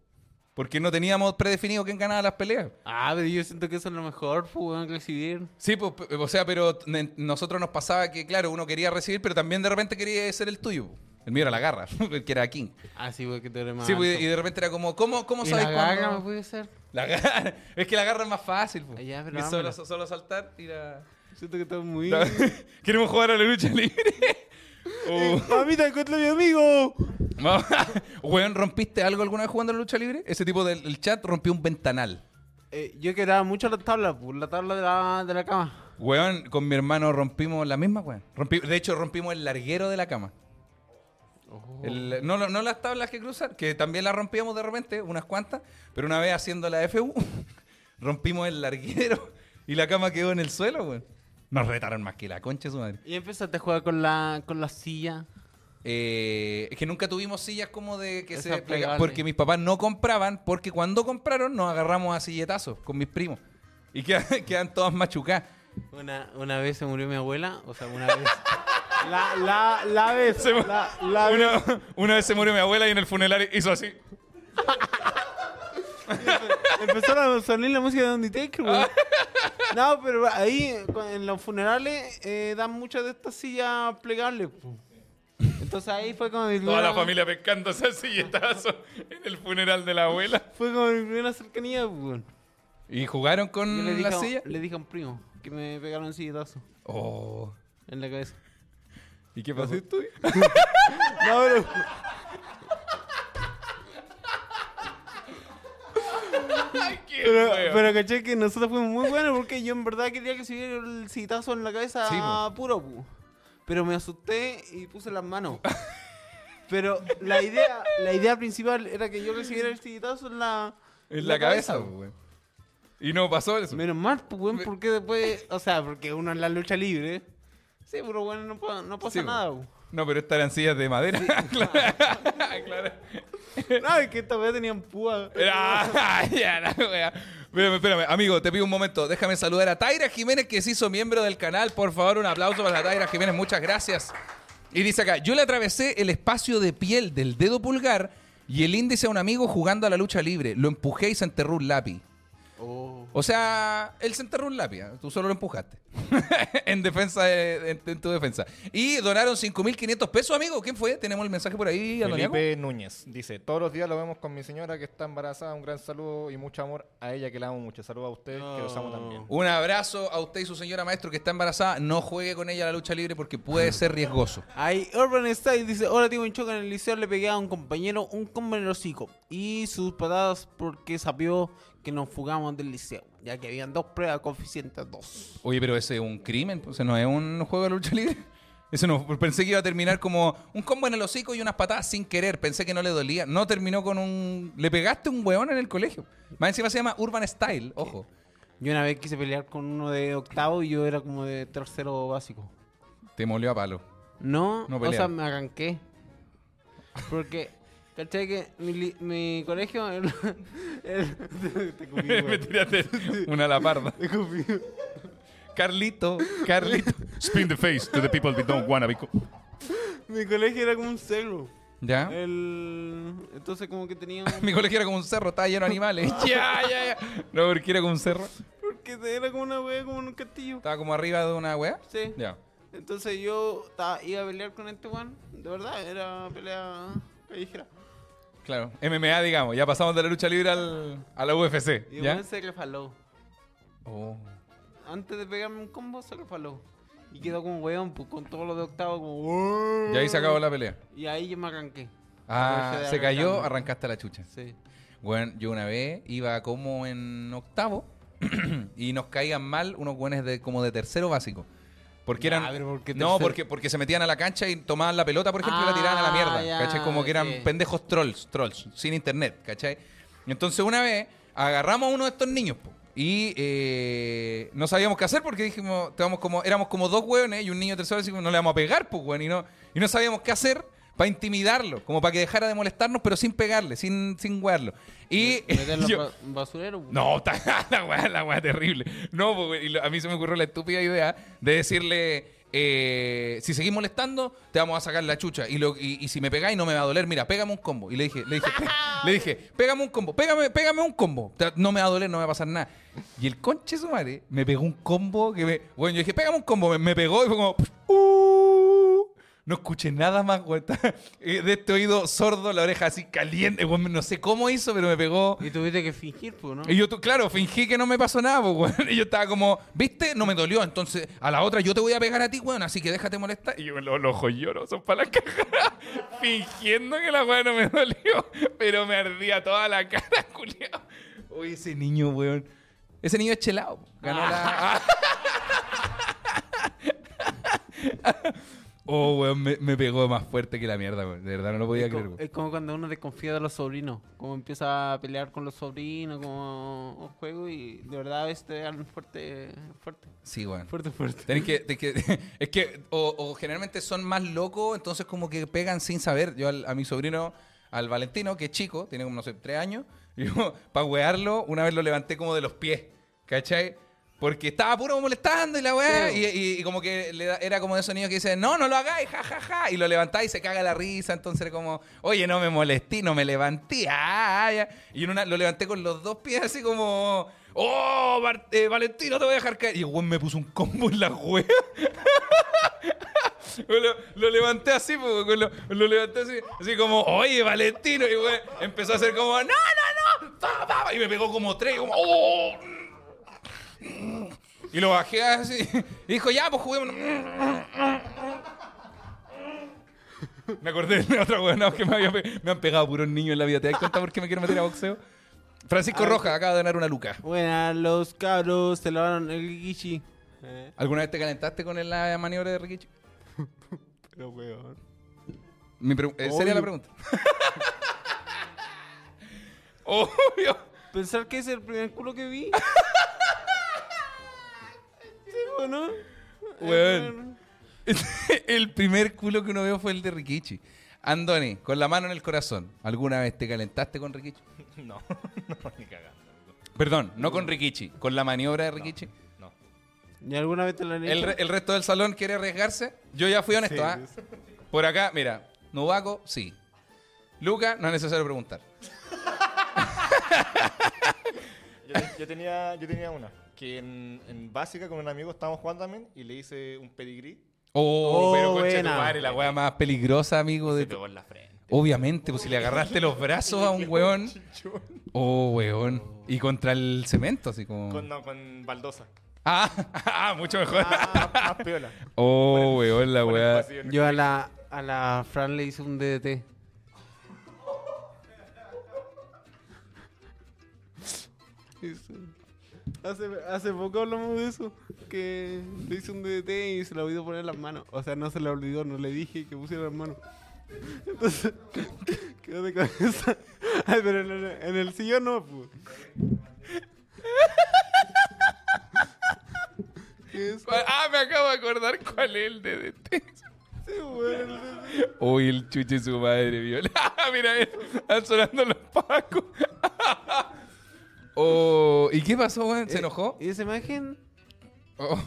Porque no teníamos predefinido quién ganaba las peleas. Ah, pero yo siento que eso es lo mejor, pues, recibir. Sí, pues, o sea, pero nosotros nos pasaba que, claro, uno quería recibir, pero también de repente quería ser el tuyo. El mío era la garra, el que era King. Ah, sí, porque tú eres más Sí, pues, alto. y de repente era como, ¿cómo, cómo ¿Y sabes la cuándo? garra me puede ser? La garra. Es que la garra es más fácil. Ah, ya, pero Y solo, solo saltar, tira... Siento que estás muy... ¿Queremos jugar a la lucha libre? Oh. Mamita, encontré a mi amigo. Weón, ¿rompiste algo alguna vez jugando a la lucha libre? Ese tipo del el chat rompió un ventanal. Eh, yo quebraba mucho la tabla, pues, la tabla de la, de la cama. Weón, con mi hermano rompimos la misma, weón. Rompí- de hecho, rompimos el larguero de la cama. El- no, no, no las tablas que cruzan, que también las rompíamos de repente, unas cuantas, pero una vez haciendo la FU, rompimos el larguero y la cama quedó en el suelo, weón. Nos retaron más que la concha de su madre. Y empezaste a jugar con la, con la silla. Eh, es que nunca tuvimos sillas como de que se plegaban, porque mis papás no compraban, porque cuando compraron nos agarramos a silletazos con mis primos. Y quedan, quedan todas machucadas. Una, una vez se murió mi abuela, o sea, una vez. La, la, la vez. Se la, la vez. Una, una vez se murió mi abuela y en el funerario hizo así. Empezó a salir la música de Undertaker, güey. No, pero ahí en los funerales eh, dan muchas de estas sillas plegables. Entonces ahí fue como mi Toda la familia pescándose a silletazos en el funeral de la abuela. Fue como mi primera cercanía, güey. ¿Y jugaron con le dije, la a- silla? le dije a un primo que me pegaron un silletazo Oh. en la cabeza. ¿Y qué pasó? No, pero. Pero, pero caché que nosotros fuimos muy buenos porque yo en verdad quería que se viera el citazo en la cabeza Sí, po. puro, pu. Pero me asusté y puse las manos. Pero la idea, la idea principal era que yo recibiera el citazo en la, En la cabeza, po. weón. Y no pasó eso. Menos mal, pues, weón, porque después, o sea, porque uno en la lucha libre, sí, pero bueno, no, pa- no pasa Sí, po. nada. No, pero estas eran sillas de madera. claro. claro. No, es que esta vez tenían púa. Ah. Espérame, espérame, amigo, te pido un momento. Déjame saludar a Taira Jiménez, que se hizo miembro del canal. Por favor, un aplauso para la Taira Jiménez. Muchas gracias. Y dice acá, yo le atravesé el espacio de piel del dedo pulgar y el índice a un amigo jugando a la lucha libre. Lo empujé y se enterró un lápiz. Oh. O sea, él se enterró un lápiz, tú solo lo empujaste. en defensa, de- en, en tu defensa. Y donaron 5.500 pesos, amigo. ¿Quién fue? Tenemos el mensaje por ahí? Felipe Núñez dice, todos los días lo vemos con mi señora que está embarazada, un gran saludo y mucho amor a ella que la amo mucho. Saludos a ustedes que los amo también. Un abrazo a usted y su señora maestro que está embarazada. No juegue con ella a la lucha libre porque puede ser riesgoso. Ahí Urban Style dice, hola tío un choque en el liceo le pegué a un compañero un combo en el hocico y sus patadas porque sabió que nos fugamos del liceo, ya que habían dos pruebas coeficientes 2. Oye, pero ese es un crimen, pues, ese no es un juego de lucha libre. Eso no, pensé que iba a terminar como un combo en el hocico y unas patadas sin querer. Pensé que no le dolía. No terminó con un. Le pegaste un hueón en el colegio. Más encima se llama Urban Style, ojo. Yo una vez quise pelear con uno de octavo y yo era como de tercero básico. Te molió a palo. No, No o sea, me arranqué. Porque, ¿cachai? Que mi, li- mi colegio... el- el- te Me weón. tiraste una a la parda. Te. Carlito, Carlito. Spin the face to the people that don't wanna be cool. Mi colegio era como un cerro. ¿Ya? El... Entonces como que tenía... un- Mi colegio era como un cerro, estaba lleno de animales. ya, ya, ya. No, porque era como un cerro. Porque era como una wea, como en un castillo. Estaba como arriba de una wea. Sí. Ya. Entonces yo estaba- iba a pelear con este weón. De verdad, era pelea callejera. Claro. MMA, digamos. Ya pasamos de la lucha libre al, a la UFC. Y ¿Ya? weón se refaló. Oh. Antes de pegarme un combo, se refaló. Y quedó como weón, pues, con todo lo de octavo, como... Y ahí se acabó la pelea. Y ahí yo me arranqué. Ah, se cayó, arrancaste la chucha. Sí. Bueno, yo una vez iba como en octavo y nos caían mal unos buenos de como de tercero básico. Porque eran. pero ¿por qué no, porque, porque se metían a la cancha y tomaban la pelota, por ejemplo, y la tiraban a la Ah, mierda. ya, ¿Cachai? Como que eran sí. pendejos trolls, trolls, sin internet, ¿cachai? Y entonces una vez agarramos a uno de estos niños, po, y eh, no sabíamos qué hacer porque dijimos, como, éramos como dos hueones y un niño tercero, como, no le vamos a pegar, pues, y no, y no sabíamos qué hacer para intimidarlo, como para que dejara de molestarnos, pero sin pegarle, sin, sin huearlo. Y Meterlo yo- basurero. no, está- la weá, la weá terrible. No, y lo- a mí se me ocurrió la estúpida idea de decirle, eh, si seguís molestando, te vamos a sacar la chucha. Y, lo, y, y si me pegáis, no me va a doler. Mira, pégame un combo. Y le dije, le dije, le dije, pégame un combo, pégame, pégame un combo. No me va a doler, no me va a pasar nada. Y el conche su madre me pegó un combo que me. Bueno, yo dije, pégame un combo. Me, me pegó y fue como. "Uh". No escuché nada más, güey. Eh, De este oído sordo, la oreja así caliente. güey, No sé cómo hizo, pero me pegó. Y tuviste que fingir, pues, ¿no? Y yo, claro, fingí que no me pasó nada, pues, weón. Y yo estaba como, ¿viste? No me dolió. Entonces, a la otra yo te voy a pegar a ti, weón, así que déjate molestar. Y yo, los, ojos lloro, son para la caja. Fingiendo que la weón no me dolió. Pero me ardía toda la cara, culiao. Uy, ese niño, weón. Ese niño es chelado. Ganó la. Oh, weón, me, me pegó más fuerte que la mierda, weón. De verdad, no lo podía es, creer, como, es como cuando uno desconfía de los sobrinos. Como empieza a pelear con los sobrinos, como un juego y de verdad a veces te dan fuerte, fuerte, Sí, weón. fuerte, fuerte. Tenés que, tenés que- es que, o, o generalmente son más locos, entonces como que pegan sin saber. Yo al- a mi sobrino, al Valentino, que es chico, tiene como, no sé, tres años, y yo, para wearlo, una vez lo levanté como de los pies, ¿cachai? Porque estaba puro molestando y la weá, Sí. y, y- y como que le da- era como de esos niños que dicen, no, no lo hagáis, ja, ja, ja, y lo levantáis y se caga la risa, entonces era como, oye, no me molesté, no me levanté, ah, ya. Y en una, lo levanté con los dos pies así como, oh, Bar- eh, Valentino, te voy a dejar caer. Y el weón me puso un combo en la wea. Lo, lo levanté así, lo, lo levanté así, así como, oye, Valentino, y weón, empezó a hacer como, no, no, no, pa, pa, pa, y me pegó como tres, como, oh. Y lo bajé así, y dijo, ya, pues juguemos. Me acordé de otra weón que me, había me han pegado puros niños en la vida. ¿Te das cuenta por qué me quiero meter a boxeo? Francisco Roja acaba de donar una luca. Buenas, los cabros se lavaron el guichi. Eh, ¿Alguna vez te calentaste con la maniobra de Rikichi? pero weón. Mi eh, sería la pregunta. Obvio. Pensar que es el primer culo que vi. sí, bueno. Weón. el primer culo que uno vio fue el de Rikichi. Andoni, con la mano en el corazón, ¿alguna vez te calentaste con Rikichi? No, no, ni cagando. Perdón, no con Rikichi, con la maniobra de Rikichi. No. ¿Y alguna vez te lo han hecho? El, re- el resto del salón quiere arriesgarse. Yo ya fui honesto, Sí, ¿ah? Por acá, mira, Nubaco, sí. Luca, no es necesario preguntar. Yo, te- yo tenía, yo tenía una. Que en, en básica con un amigo estábamos jugando también y le hice un pedigrí. Oh, Oh, pero concha de tu buena. madre, la wea más peligrosa, amigo de Se pegó en la frente. Obviamente, pues si le agarraste los brazos a un weón. Oh, weón. Y contra el cemento, así como. Con, no, con baldosa. Ah, ah, mucho mejor. Ah, más piola. Oh, weón, la el weá. pasillo en el Yo a la, a la Fran le hice un DDT. Eso. Hace, hace poco hablamos de eso. Que le hice un DDT y se le olvidó poner las manos. O sea, no se le olvidó, no le dije que pusiera las manos. Entonces, quedó de cabeza. Ay, pero en el, en el sillón no, pues. ¿Qué es? Ah, me acabo de acordar cuál es el DDT. Sí, bueno, el DDT. Uy, el chuche su madre, viola. Mira, eh, están sonando los pacos. oh, ¿y qué pasó, weón? ¿Se enojó? ¿Y esa imagen? Oh.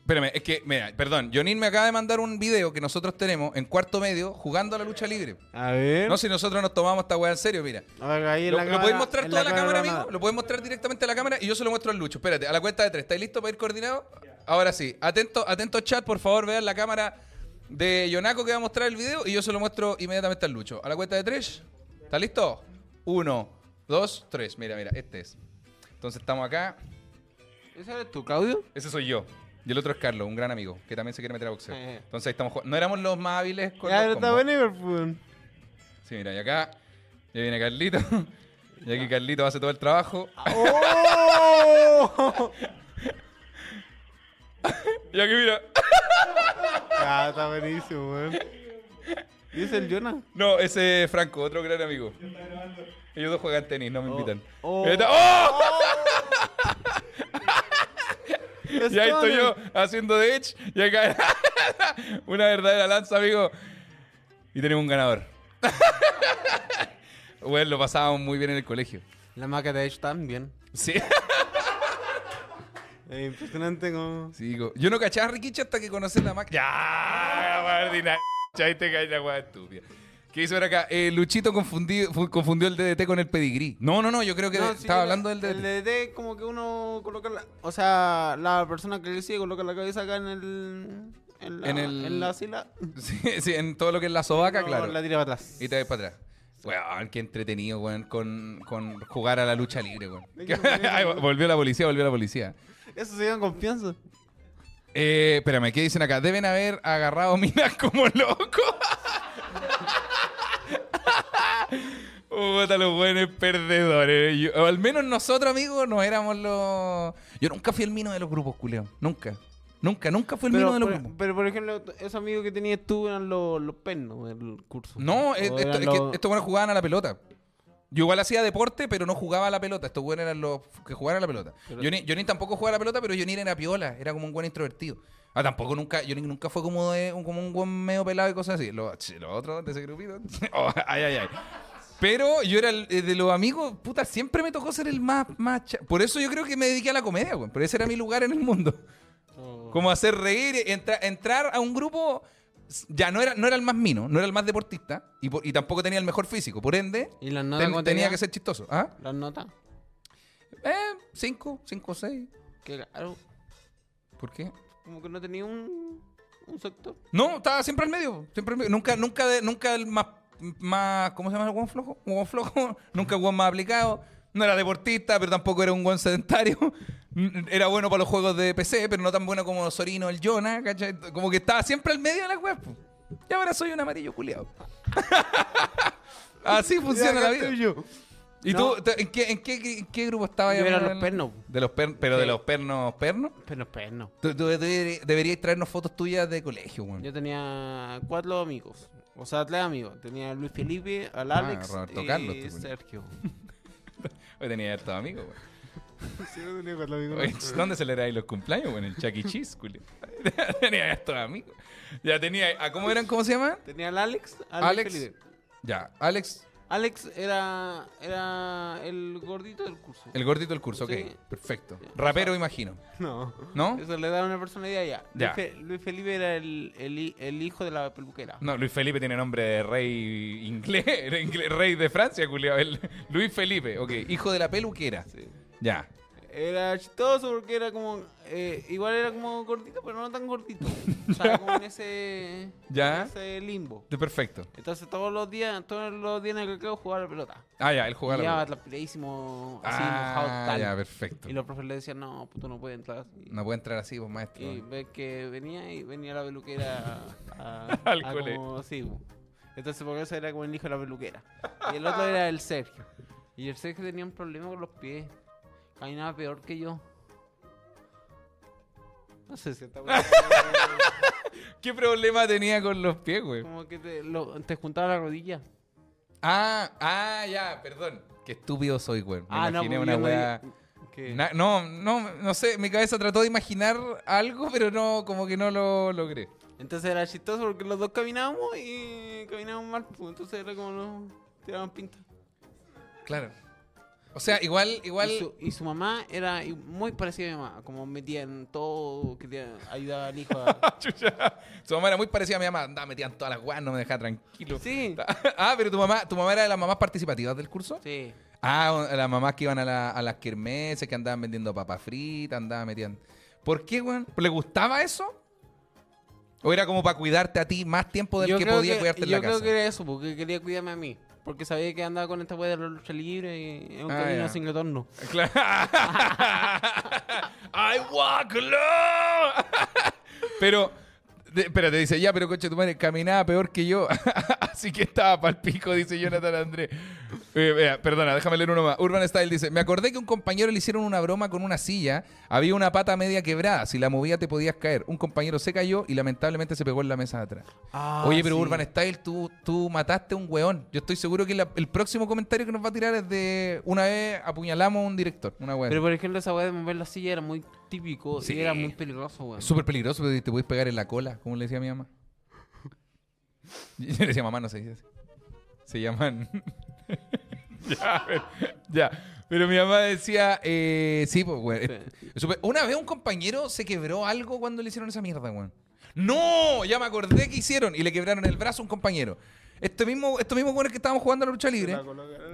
Espérame, es que, mira, perdón, Jonin me acaba de mandar un video que nosotros tenemos en cuarto medio jugando a la lucha libre. A ver. No, si nosotros nos tomamos esta weá en serio, mira. A ver, ahí en ¿Lo, la lo cámara- podéis mostrar en toda la, cámara, amigo? ¿Lo podéis mostrar directamente a la cámara? Y yo se lo muestro al Lucho. Espérate, a la cuenta de tres. ¿Estáis listos para ir coordinados? Ahora sí. Atento, atento chat, por favor, vean la cámara de Yonaco que va a mostrar el video y yo se lo muestro inmediatamente al Lucho. A la cuenta de tres. ¿Está listo? Uno, dos, tres. Mira, mira, este es. Entonces estamos acá. ¿Ese eres tú, Claudio? Ese soy yo. Y el otro es Carlos, un gran amigo, que también se quiere meter a boxeo. Eh. Entonces ahí estamos jugando. No éramos los más hábiles con Ya, los está combos. Liverpool. Sí, mira, y acá ya viene Carlito. Y aquí Carlito hace todo el trabajo. ¡Oh! Y aquí mira. ah, está buenísimo, weón. ¿Y ese es el Jonah? No, ese es Franco, otro gran amigo. Ellos dos juegan tenis, no me invitan. Oh. Está- ¡Oh! Y ahí estoy yo haciendo de Edge. Y acá una verdadera lanza, amigo. Y tenemos un ganador. Bueno, lo pasábamos muy bien en el colegio. La maca de Edge también. Sí. Es impresionante como... Sí, digo, yo no cachaba a Rikichi hasta que conocí la máquina. ¡Ya! Guardina. Ahí te cae la estúpida. ¿Qué hizo acá? Eh, Luchito confundió, fu- confundió el DDT con el pedigrí. No, no, no, yo creo que No, de- sí, estaba el- hablando del DDT. El DDT como que uno coloca la... O sea, la persona que le sigue coloca la cabeza acá en el... En la, En el- en la sila. Sí, sí, en todo lo que es la sobaca, No, claro. La tira para atrás. Y te vas para atrás. Weón, qué entretenido, weón, con, con jugar a la lucha libre, weón. ¿De qué manera, Ay, volvió la policía, volvió la policía. Eso se llama confianza. Eh, espérame, ¿qué dicen acá? Deben haber agarrado minas como locos. Puta, los buenos perdedores. Yo- o al menos nosotros, amigos, no éramos los. Yo nunca fui el mino de los grupos, culeo. Nunca. Nunca, nunca fui el Pero mino de los grupos. pero, por ejemplo, esos amigos que tenías tú eran los, los pernos del curso. No, es- esto- es que estos buenos jugaban a la pelota. Yo igual hacía deporte, pero no jugaba a la pelota. Estos buenos eran los que jugaban a la pelota. Pero- Johnny, Johnny tampoco jugaba a la pelota, pero Johnny era piola. Era como un buen introvertido. Ah, tampoco nunca, Johnny nunca fue como, de, un- como un buen medio pelado y cosas así. Los, otros de ese grupito. oh, ay, ay, ay. Pero yo era el- eh, de los amigos, puta, siempre me tocó ser el más, más Por eso yo creo que me dediqué a la comedia, güey. Por ese era mi lugar en el mundo. Oh. Como hacer reír, entra- entrar a un grupo. Ya no era, no era el más mino, no era el más deportista y, por- y tampoco tenía el mejor físico. Por ende, ¿Y las notas ten- cómo tenía que ser chistoso. ¿Ah? ¿Las notas? Eh, cinco, cinco, seis. Que claro, ¿Por qué? Como que no tenía un, un sector. No, estaba siempre al medio. Siempre al medio. Nunca, nunca, de- nunca el más, más. ¿Cómo se llama el guan flojo? Un guan flojo. nunca el guan más aplicado. No era deportista, pero tampoco era un guan sedentario. Era bueno para los juegos de PC, pero no tan bueno como Sorino, el Jonah, ¿cachai? Como que estaba siempre al medio de la web. Y ahora soy un amarillo culiado. Así funciona la vida. yo. ¿Y No. tú, te- en qué, en qué, en qué grupo estabas? Yo era los pernos. De los per- pero de los pernos pernos. Pernos, pernos. Tú, tú deberí- deberías traernos fotos tuyas de colegio, weón. Yo tenía cuatro amigos. O sea, tres amigos. Tenía a Luis Felipe, al Ah, Alex Roberto y Carlos. Sergio. Hoy tenía hartos amigos, weón. Sí, yo tenía cuatro amigos. Oye, ¿Dónde celebrabais los cumpleaños, weón? En Chuck E. Cheese, culio. tenía hartos amigos. Ya tenía. ¿A cómo eran? ¿Cómo se llaman? Tenía al Alex, al Alex. Felipe. Ya, Alex, Alex era, era el gordito del curso. el gordito del curso, Sí. ok. Perfecto. Rapero, imagino. No. ¿No? Eso le da una personalidad ya. Ya. Luis, Fe- Luis Felipe era el, el, hi- el hijo de la peluquera. No, Luis Felipe tiene nombre de rey inglés, rey de Francia, culiao. El- Luis Felipe, ok. Hijo de la peluquera. Sí. Ya. Era chistoso porque era como. eh, igual era como gordito, pero no tan gordito. O sea, como en ese. Ya. en ese limbo. De perfecto. Entonces todos los días, todos los días en el que jugaba la pelota. Ah, ya, él jugaba y la pelota. transpiradísimo, así mojado Ah, tal. ya, perfecto. Y los profes le decían, no, pues tú no puedes entrar así. No puede entrar así, pues, maestro. Y ves que venía y venía la peluquera a, Al a cole. como- sí, bu. Entonces por eso era como el hijo de la peluquera. Y el otro era el Sergio. Y el Sergio tenía un problema con los pies. Caminaba peor que yo. No sé si está bueno. ¿Qué problema tenía con los pies, güey? Como que te, lo- te juntaba la rodilla. Ah, ah, ya, perdón. Qué estúpido soy, güey. Me ah, no, imaginé una no weá. di- que- Na- no, no, no sé, mi cabeza trató de imaginar algo, pero no, como que no lo logré. Entonces era chistoso porque los dos caminábamos y caminábamos mal. pues, Entonces era como nos tiraban pinta. Claro. O sea, igual, igual. Y su, y su mamá era muy parecida a mi mamá, como metía en todo, quería ayudar al hijo a... Su mamá era muy parecida a mi mamá, andaba metida en todas las weas, no me dejaba tranquilo. Sí, Ah, pero tu mamá, tu mamá era de las mamás participativas del curso. sí. Ah, las mamás que iban a, la- a las kermeses, que andaban vendiendo papas fritas, andaban metiendo. ¿Por qué, weón? ¿Le gustaba eso? ¿O era como para cuidarte a ti más tiempo del Yo que podía que- cuidarte en yo la casa? creo que era eso, porque quería cuidarme a mí. Porque sabía que andaba con esta wea de la lucha libre y es un Ah, camino ya. sin retorno. Claro. I walk alone. pero, de- espérate, dice, ya, pero coche, tu madre caminaba peor que yo. Así que estaba pa'l pico, dice Jonathan Andrés. Eh, vea, perdona, déjame leer uno más. Urban Style dice, me acordé que un compañero le hicieron una broma con una silla. Había una pata media quebrada. Si la movía te podías caer. Un compañero se cayó y lamentablemente se pegó en la mesa de atrás. Oye, pero sí. Urban Style, tú, tú mataste a un weón. Yo estoy seguro que la- el próximo comentario que nos va a tirar es de una vez apuñalamos a un director. Una weón. Pero por ejemplo, esa wea de mover la silla era muy típico Sí. y era muy peligroso, weón. Súper peligroso, pero te puedes pegar en la cola, como le decía a mi mamá. Yo le decía mamá, no se dice así. Se llaman. ya, pero, ya. Pero mi mamá decía, eh, sí, pues. Sí. Súper- Una vez un compañero se quebró algo cuando le hicieron esa mierda, güey. ¡No! Ya me acordé que hicieron y le quebraron el brazo a un compañero. Este mismo, estos mismos güeyes que estábamos jugando a la lucha libre.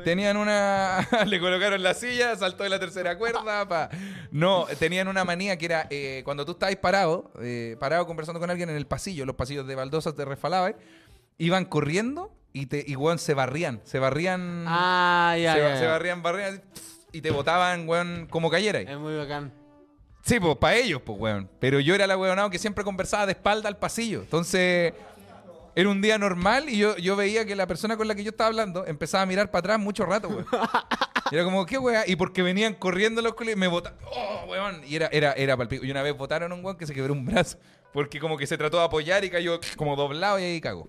Tenían una. le colocaron la silla, saltó de la tercera cuerda. Pa. No, tenían una manía que era eh, cuando tú estabas parado, eh, parado conversando con alguien en el pasillo, los pasillos de baldosas te resfalabas, iban corriendo y te y weón, se barrían. Se barrían. Ah, ya, se, ya, se barrían, barrían y te botaban, weón, como cayera. Es muy bacán. Sí, pues para ellos, pues, weón. Pero yo era la weonado que siempre conversaba de espalda al pasillo. Entonces, era un día normal y yo, yo veía que la persona con la que yo estaba hablando empezaba a mirar para atrás mucho rato, weón. Y era como, ¿qué weá? Y porque venían corriendo los colegios, me botaban. ¡Oh, weón! Y era, era, era palpico. Y una vez votaron a un weón que se quebró un brazo. Porque como que se trató de apoyar y cayó como doblado y ahí cagó.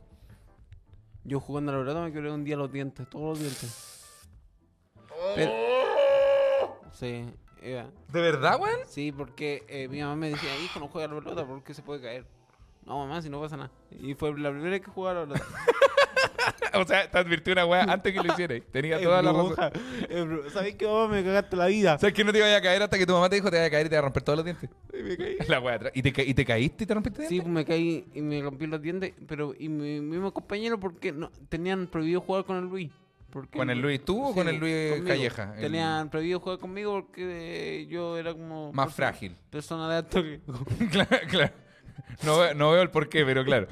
Yo jugando a la pelota me quebré un día los dientes, todos los dientes. Pero- Sí, era. ¿De verdad, weón? Sí, porque eh, mi mamá me decía, hijo, no juega a la pelota porque se puede caer. No, mamá, si no pasa nada. Y fue la primera vez que la pelota. o sea, te advirtió una weá antes que lo hicieras. Tenía toda la razón. ¿Sabes qué, mamá? Me cagaste la vida. ¿Sabes que no te iba a caer hasta que tu mamá te dijo te iba a caer y te iba a romper todos los dientes? Y me caí. La weá atrás. ¿Y te, ca- ¿Y te caíste y te rompiste Sí, pues me caí y me rompí los dientes, pero y mi mismo compañero porque no tenían prohibido jugar con el Luis. Porque ¿Con el Luis tú o con el Luis conmigo. Calleja? El- Tenían prohibido jugar conmigo porque yo era como Más frágil. Persona de alto riesgo. claro, claro. No, veo- no veo el porqué, pero claro.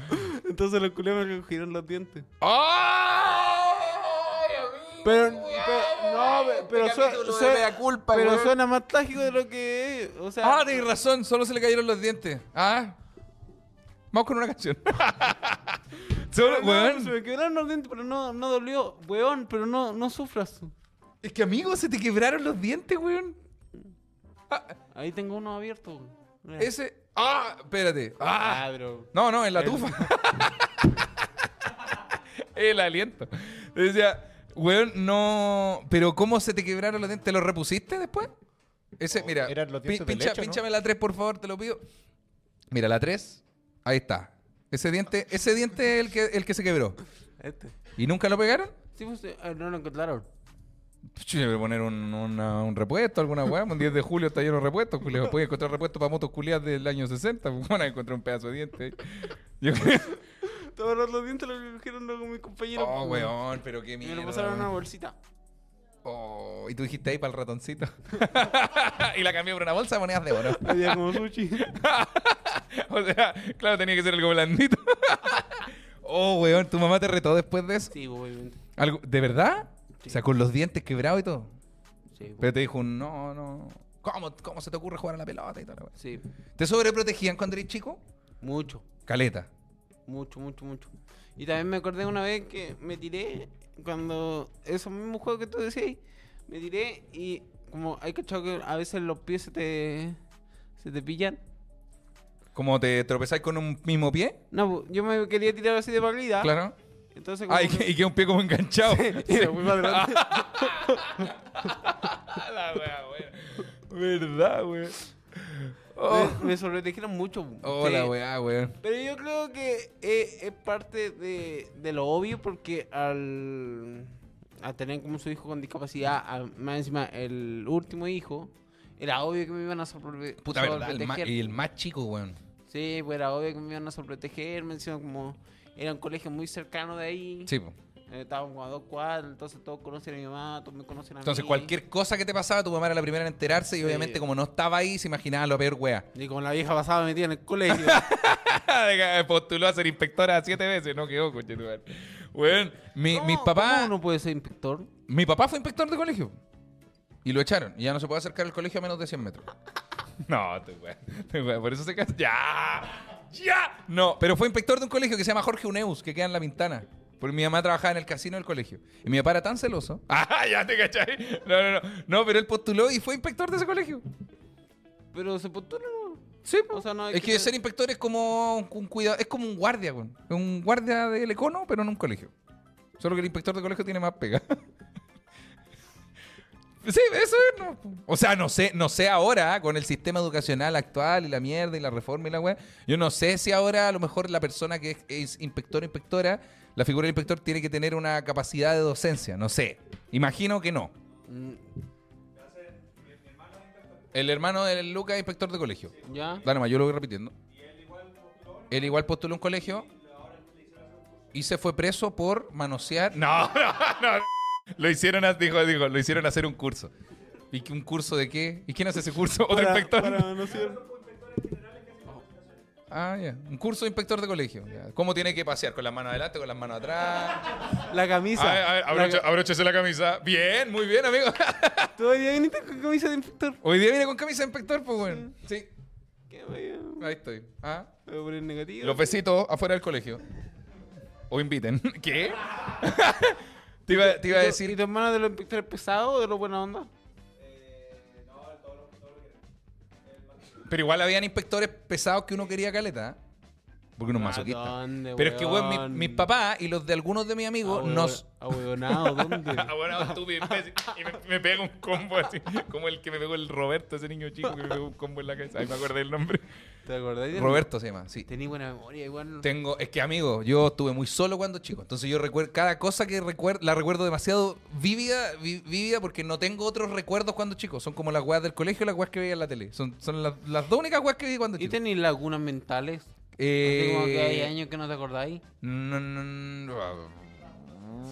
Entonces los culiados me cogieron los dientes. ¡Ay, amigo! Pero, pero- no, pe- pero, Este suena, capítulo de suena- mea culpa, pero weón. suena más trágico de lo que es. O sea, Ah, tienes razón, solo se le cayeron los dientes. Ah. Vamos con una canción. Solo, no, weón. se me quebraron los dientes, pero no, no dolió. Weón, pero no, no sufras. Es que, amigo, se te quebraron los dientes, weón. Ahí tengo uno abierto. weón. Mira. Ese. ¡Ah! Espérate. ¡Ah! Ah, bro. No, no, en la tufa. El aliento. Decía, weón, no. Pero ¿cómo se te quebraron los dientes? ¿Te los repusiste después? Ese, mira. eran los pi- dientes de pincha- leche, ¿no? Pínchame la 3, por favor, te lo pido. Mira, la 3. Ahí está. Ese diente, ese diente es el que, el que se quebró. Este. ¿Y nunca lo pegaron? Sí, pues, eh, no lo encontraron. Yo le voy a poner un, una- un repuesto, alguna weá. Un 10 de julio está lleno de repuestos. culiao. Puedes encontrar repuestos para motos culiadas del año 60. Pues, Van a encontrar un pedazo de diente. Yo creo- Todos los, los dientes los cogieron con mis compañeros. Oh, pues, weón, pero qué Y mierda. me lo pasaron en una bolsita. Oh, y tú dijiste ahí para el ratoncito. y la cambié por una bolsa de monedas de oro. Había como sushi. o sea, claro, tenía que ser algo blandito. oh, weón, ¿tu mamá te retó después de eso? Sí, pues, obviamente. ¿Algo, ¿De verdad? Sí. O sea, con los dientes quebrados y todo. Sí, pues. Pero te dijo, un, no, no. ¿Cómo, ¿Cómo se te ocurre jugar a la pelota y todo? Sí, ¿Te sobreprotegían cuando eres chico? mucho. Caleta. Mucho, mucho, mucho. Y también me acordé una vez que me tiré cuando esos mismos juegos que tú decías, me tiré y como hay cachado que a veces los pies se te, se te pillan. ¿Cómo te tropezáis con un mismo pie? No, yo me quería tirar así de palida. Claro. Entonces como Ah, y, que- que- y queda un pie como enganchado. y me fui para adelante. la wea, wea. ¿Verdad, wea? Oh, me, me sobretegieron mucho. oh la Sí. wea, wea. Pero yo creo que eh, es parte de, de lo obvio porque al, al tener como su hijo con discapacidad, al- más encima el último hijo, era obvio que me iban a sorpre- Puta verdad, el y el más chico, weón. Sí, pues era obvio que me iban a sobreproteger, me encima como era un colegio muy cercano de ahí. Sí, po. Eh, Estábamos como a dos cuadras, entonces todos conocen a mi mamá, todos me conocen a Entonces, mí. cualquier cosa que te pasaba, tu mamá era la primera en enterarse y obviamente, como no estaba ahí, se imaginaba lo peor, wea. Y como la vieja pasaba metida en el colegio. Postuló a ser inspectora siete veces, no quedó, coche tu madre. Weón, mi, mis ¿Cómo- papás. ¿Cómo uno puede ser inspector? Mi papá fue inspector de colegio. Y lo echaron. Y ya no se puede acercar al colegio a menos de 100 metros. No, te weón, Por eso se casó. ¡Ya! ¡Ya! No, pero fue inspector de un colegio que se llama Jorge Uneus, que queda en La Pintana. Porque mi mamá trabajaba en el casino del colegio. Y mi papá era tan celoso. ¡Ah, ya te cachai! No, no, no. No, pero él postuló y fue inspector de ese colegio. Pero se postula, ¿no? Sí, O sea, no hay es que que ser- inspector es como un cuidado, es como un guardia. Es un guardia del econo, pero en un colegio. Solo que el inspector de colegio tiene más pega. sí, eso es, no. O sea, no sé, no sé ahora, con el sistema educacional actual y la mierda y la reforma y la weá. Yo no sé si ahora a lo mejor la persona que es, es inspector o inspectora, la figura del inspector tiene que tener una capacidad de docencia. No sé. Imagino que no. El hermano del Lucas es inspector de colegio. ¿Ya? Dale más, yo lo voy repitiendo. Él igual postuló un colegio y se fue preso por manosear. No, no, no. Lo hicieron, a- dijo, dijo, lo hicieron hacer un curso. ¿Y qué- un curso de qué? ¿Y quién hace ese curso? ¿Otro Para- inspector? para no ser- Ah, ya. Un curso de inspector de colegio. ¿Cómo tiene que pasear? ¿Con las manos adelante, con las manos atrás? La camisa. A ver, a ver, La abrocha- ca- abróchese la camisa. Bien, muy bien, amigo. ¿Tú hoy día viniste con camisa de inspector? Hoy día viene con camisa de inspector, pues bueno. Sí, Qué ahí estoy. Ah. Voy a poner negativo. Los besitos afuera del colegio. O inviten. ¿Qué? te, iba, te iba a ¿Y decir. tu hermano de los inspectores pesados o de los buena onda? Pero igual habían inspectores pesados que uno quería caleta. Porque uno es ¿A masoquista. Pero es que, weón, mi- mis papás y los de algunos de mis amigos nos. ahueonado, ¿dónde? Ah, bueno, estúpido, imbécil. Y me, me pega un combo así. Como el que me pegó el Roberto, ese niño chico que me pegó un combo en la cabeza. Ahí me acordé del nombre. ¿Te acordás? de- Roberto se llama, sí. Tenía buena memoria, igual. Tengo, es que amigo, yo estuve muy solo cuando chico, entonces yo recuerdo cada cosa que recuerdo, la recuerdo demasiado vívida, vi- vívida porque no tengo otros recuerdos cuando chico, son como las weas del colegio y las weas que veía en la tele, son, son las, las dos únicas weas que vi cuando ¿Y chico. tenéis lagunas mentales? Eh, como que hay años que no te acordáis. no, no, no,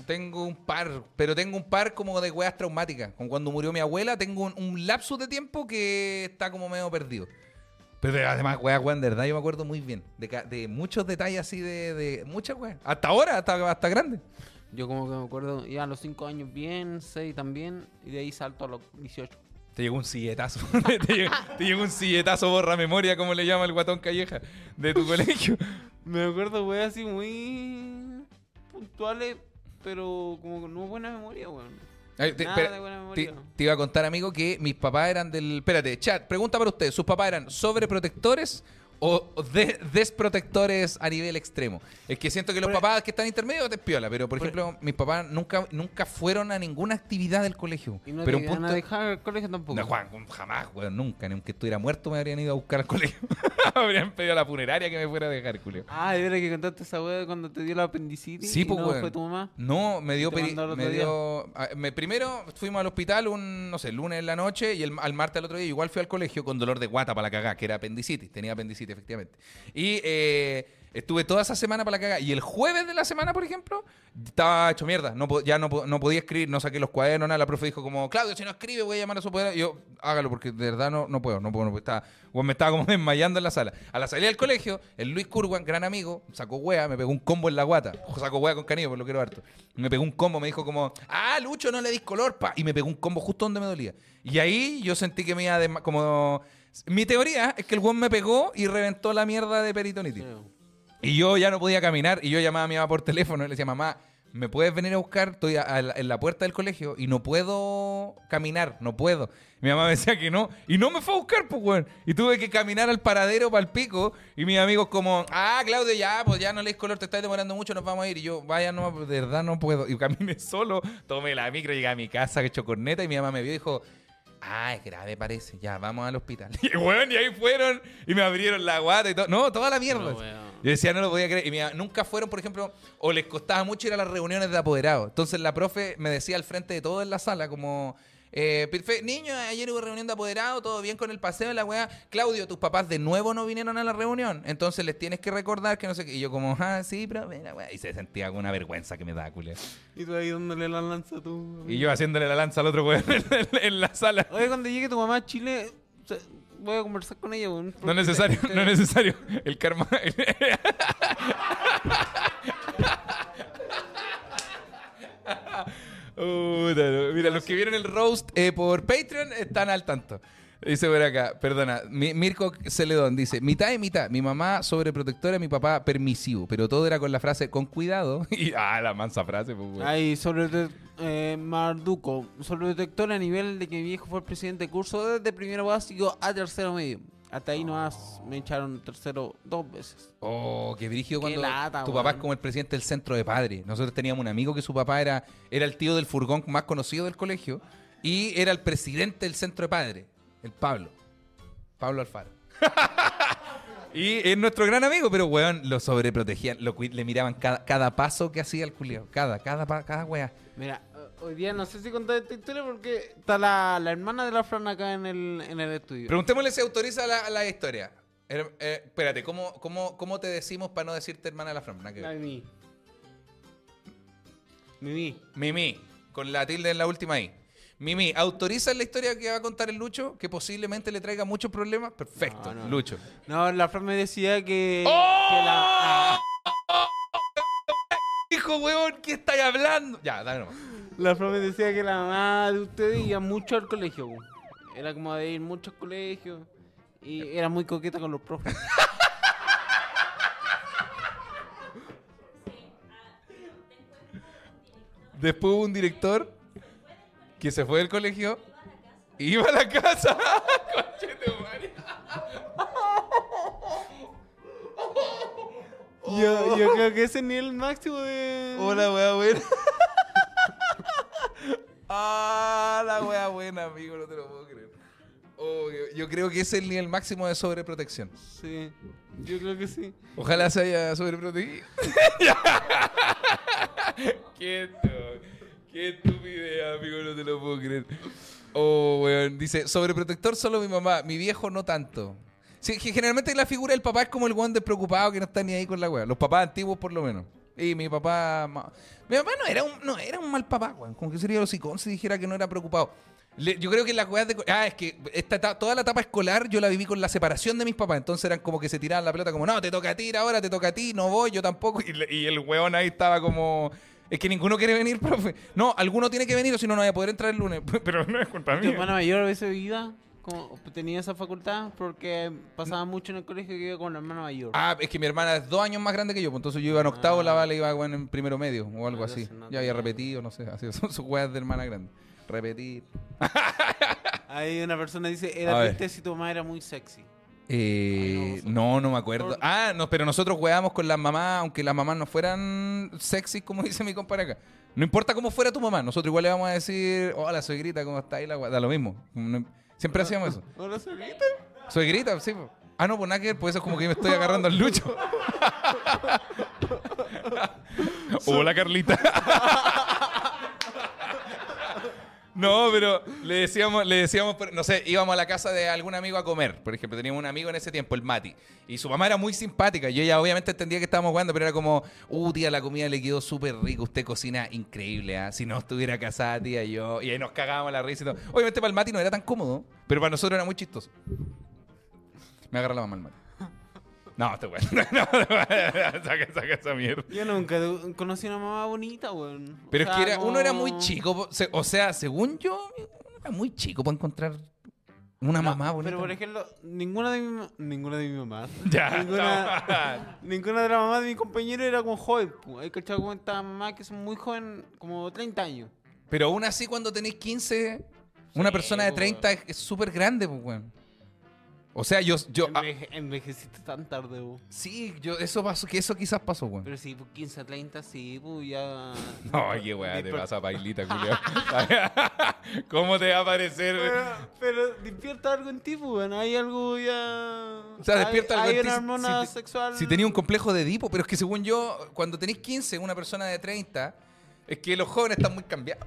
tengo un par, pero tengo un par como de weas traumáticas, como cuando murió mi abuela, tengo un, un lapsus de tiempo que está como medio perdido. Pero de- además, weas, weas, de verdad yo me acuerdo muy bien. De, muchos detalles así de, de muchas weas. Hasta ahora, hasta, hasta grande. Yo como que me acuerdo, ya a los 5 años bien, 6 también, y de ahí salto a los 18. Te llegó un silletazo. te, llegó, te llegó un silletazo borra memoria, como le llama el guatón calleja, de tu colegio. Me acuerdo, weón, así muy puntuales, pero como con no buena memoria, weón. Ay, te, Nada espera, de buena te- memoria. te iba a contar, amigo, que mis papás eran del. Espérate, chat, pregunta para usted: ¿sus papás eran sobreprotectores o de- desprotectores a nivel extremo? Es que siento que los Por- papás que están intermedios te piola, pero por ejemplo, mis papás nunca, nunca fueron a ninguna actividad del colegio. Y no pero te un punto. a dejar al colegio tampoco. No, Juan, jamás, weón, nunca. Ni aunque estuviera muerto me habrían ido a buscar al colegio. habrían pedido a la funeraria que me fuera a dejar, Julio. Ah, de verdad que contaste esa weá cuando te dio la apendicitis. Sí, pues, no weón. fue tu mamá. No, me dio, peri- me día. dio me- primero fuimos al hospital un, no sé, lunes en la noche y el, al martes al otro día igual fui al colegio con dolor de guata para la cagá, que era apendicitis, tenía apendicitis efectivamente. Y eh, estuve toda esa semana para la cagá y el jueves de la semana, por ejemplo, estaba hecho mierda, no, ya no, no podía escribir, no saqué los cuadernos, nada, la profe dijo como, Claudio, si no escribe voy a llamar a su apoderado. Y yo, hágalo porque de verdad no, no puedo, no puedo, no puedo. Me estaba como desmayando en la sala. A la salida del colegio, el Luis Curwan, gran amigo, sacó wea, me pegó un combo en la guata. Sacó wea con cariño, por lo quiero harto. Me pegó un combo, me dijo como, ah, Lucho, no le dis color, pa. Y me pegó un combo justo donde me dolía. Y ahí yo sentí que me iba como... Mi teoría es que el weón me pegó y reventó la mierda de peritonitis. Y yo ya no podía caminar y yo llamaba a mi mamá por teléfono y le decía, mamá, ¿me puedes venir a buscar? Estoy a- a la- en la puerta del colegio y no puedo caminar, no puedo. Mi mamá me decía que no y no me fue a buscar, pues, weón. Y tuve que caminar al paradero para el pico y mis amigos como, ah, Claudio, ya, pues ya no lees color, te estás demorando mucho, nos vamos a ir. Y yo, vaya, no, de verdad no puedo. Y caminé solo, tomé la micro, llegué a mi casa, hecho corneta y mi mamá me vio y dijo... Ah, es grave, parece. Ya, vamos al hospital. Y, weón, y ahí fueron y me abrieron la guata y todo. No, toda la mierda. No. Yo decía, no lo podía creer. Y mira, nunca fueron, por ejemplo, o les costaba mucho ir a las reuniones de apoderados. Entonces la profe me decía al frente de todos en la sala, como, eh, "Perfe- niños, ayer hubo reunión de apoderados, todo bien con el paseo, la weá. Claudio, tus papás de nuevo no vinieron a la reunión. Entonces les tienes que recordar que no sé qué. Y yo como, ah, sí, pero la weá. Y se sentía con una vergüenza que me da, culia. Y tú ahí dándole la lanza a tu. Y yo haciéndole la lanza al otro weón en, la sala. Oye, cuando llegue tu mamá a Chile, o sea, voy a conversar con ella. No es necesario, te- no es necesario. El karma. No. Mira, los que vieron el roast eh, por Patreon están al tanto. Dice por acá, perdona, Mi- Mirko Celedón dice, mitad y mitad, mi mamá sobreprotectora, mi papá permisivo, pero todo era con la frase con cuidado. Y ah, la mansa frase, pues, güey. Ay, sobre eh, Marduco, sobredetector a nivel de que mi viejo fue el presidente de curso desde primero básico a tercero medio. Hasta ahí nomás me echaron tercero dos veces. Oh, qué brígido Qué cuando lata, tu papá es como el presidente del centro de padres. Nosotros teníamos un amigo que su papá era, era el tío del furgón más conocido del colegio y era el presidente del centro de padres, el Pablo. Pablo Alfaro. y es nuestro gran amigo, pero weón, lo sobreprotegían, lo, le miraban cada, cada paso que hacía el culiao. Cada, cada, pa- cada wea. Mira, hoy día no sé si contar esta historia porque está la, la hermana de la Fran acá en el, en el estudio. Preguntémosle si autoriza la, la historia. Eh, eh, espérate, ¿cómo, cómo, ¿cómo te decimos para no decirte hermana de la Fran? Nada que ver. Mimi. Mimi. Mimi, con la tilde en la última I. Mimi, ¿autoriza la historia que va a contar el Lucho? Que posiblemente le traiga muchos problemas. Perfecto, No, no. Lucho. No, la Fran me decía que, ¡Oh! que la, Hijo, weón, ¿qué estáis hablando? Ya, dale nomás. La me decía que la mamá de ustedes iba mucho al colegio. weón. Era como de ir mucho al colegio y era muy coqueta con los profes. Después hubo un director que se fue del colegio y iba a la casa. Yo, yo creo que ese ni el máximo de... Hola, wea buena. Ah, la wea buena, amigo, no te lo puedo creer. Oh, yo- creo que ese es el nivel máximo de sobreprotección. Sí, yo creo que sí. Ojalá se haya sobreprotegido. qué, estu- qué estupidez, amigo, no te lo puedo creer. Oh, weón. Dice, sobreprotector solo mi mamá, mi viejo no tanto. Sí, que generalmente la figura del papá es como el weón despreocupado que no está ni ahí con la weá. Los papás antiguos por lo menos. Y mi papá... Mi papá no era un, no, era un mal papá, weón. Como que sería los hocicón si dijera que no era preocupado. Le- yo creo que las weas de... Ah, es que esta eta- toda la etapa escolar yo la viví con la separación de mis papás. Entonces eran como que se tiraban la pelota como, no, te toca a ti ahora, te toca a ti, no voy, yo tampoco. Y, el weón ahí estaba como... Es que ninguno quiere venir, profe. No, alguno tiene que venir o si no, no voy a poder entrar el lunes. Pero no es culpa Tu mía. hermana mayor a veces iba como- tenía esa facultad porque pasaba mucho en el colegio que iba con la hermana mayor. Ah, es que mi hermana es dos años más grande que yo, pues entonces yo iba en octavo, Ah. la Vale iba bueno, en primero medio o algo así. no Ya había repetido, no sé, así son sus weas de hermana grande. Repetir. Ahí una persona dice, era triste si tu mamá era muy sexy. Eh, Ay, no, no me acuerdo. Ah, no, pero nosotros jugábamos con las mamás, aunque las mamás no fueran sexy, como dice mi compadre acá. No importa cómo fuera tu mamá, nosotros igual le vamos a decir, hola, soy grita, ¿cómo está? Y la da lo mismo. No- Siempre hacíamos eso. Hola, Solita. Soy grita, sí. po. Ah, no, pues nada que ver, pues eso es como que me estoy agarrando al lucho. Hola, Carlita. No, pero le decíamos, le decíamos, no sé, íbamos a la casa de algún amigo a comer. Por ejemplo, teníamos un amigo en ese tiempo, el Mati. Y su mamá era muy simpática. Yo ya obviamente entendía que estábamos jugando, pero era como, uh, tía, la comida le quedó súper rica. Usted cocina increíble, ¿ah? Si no estuviera casada, tía, yo. Y ahí nos cagábamos la risa y todo. Obviamente para el Mati no era tan cómodo, pero para nosotros era muy chistoso. Me agarra la mamá el Mati. No, este weón. No, saca, saca esa mierda. Yo nunca conocí una mamá bonita, weón. O Pero es que era, uno era no- muy chico. O sea, según yo, uno era muy chico para encontrar una No, mamá bonita. Pero por ejemplo, ninguna de mi, ninguna de mi mamá. Ya, Ninguna, ninguna de las mamás de mi compañero era como joven. Hay cachado como estas mamás que son muy jóvenes, como 30 años. Pero aún así, cuando tenéis 15, una Sí, persona de po, 30 es es súper grande, pues, weón. O sea, yo. yo ah, Enveje- envejeciste tan tarde, sí, yo, eso pasó, que eso quizás pasó, weón. Pero sí, pues 15 a 30, sí, pues ya. No, qué weá, te Desper- pasa pailita, culiao. ¿Cómo te va a parecer? Pero, pero despierta algo en ti, bueno, hay algo ya. O sea, despierta hay, algo en Hay una hormona si sexual. Si tenía un complejo de Edipo, pero es que según yo, cuando tenéis 15, una persona de 30, es que los jóvenes están muy cambiados.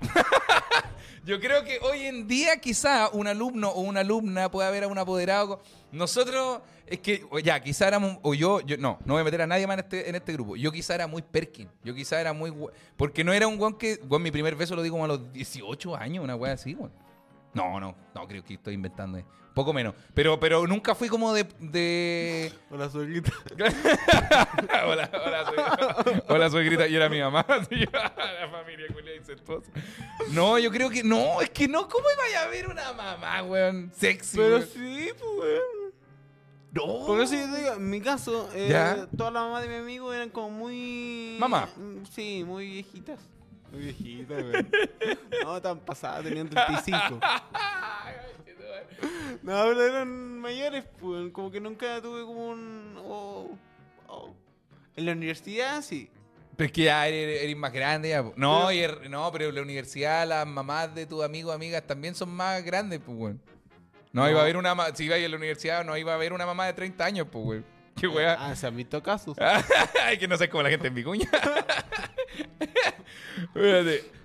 Yo creo que hoy en día quizá un alumno o una alumna puede haber a un apoderado. Nosotros, es que, o ya, quizá éramos, o yo, yo, no, no voy a meter a nadie más en este, en este grupo. Yo quizá era muy Perkin, yo quizá era muy, porque no era un guan que, guan, mi primer beso lo di como a los 18 años, una wea así, weón. No, no, no, creo que estoy inventando. eh. Poco menos. Pero, pero nunca fui como de- de Hola, suegrita. hola, hola, soy, hola, soy grita. Y era mi mamá. la familia culia incestuosa. No, yo creo que no. Es que no. ¿Cómo iba a ver una mamá, weón? Sexy. Pero weón? sí, pues, weón. No. Por eso yo te digo, en mi caso, eh, todas las mamás de mi amigo eran como muy. Mamá. Mm, Sí, muy viejitas. Muy viejitas, weón. no, tan pasadas, tenían 35. no, pero eran mayores, pues. Como que nunca tuve como un. oh, oh. En la universidad, sí. Pero es que ya eres, eres más grande. Ya. No, y er- no, pero en la universidad las mamás de tus amigos amigas también son más grandes, pues, weón. No, No. iba a haber una. Si iba a ir a la universidad, no iba a haber una mamá de 30 años, pues, weón. Qué weá. Ah, se han visto casos. Ay, que no sé cómo la gente en Vicuña.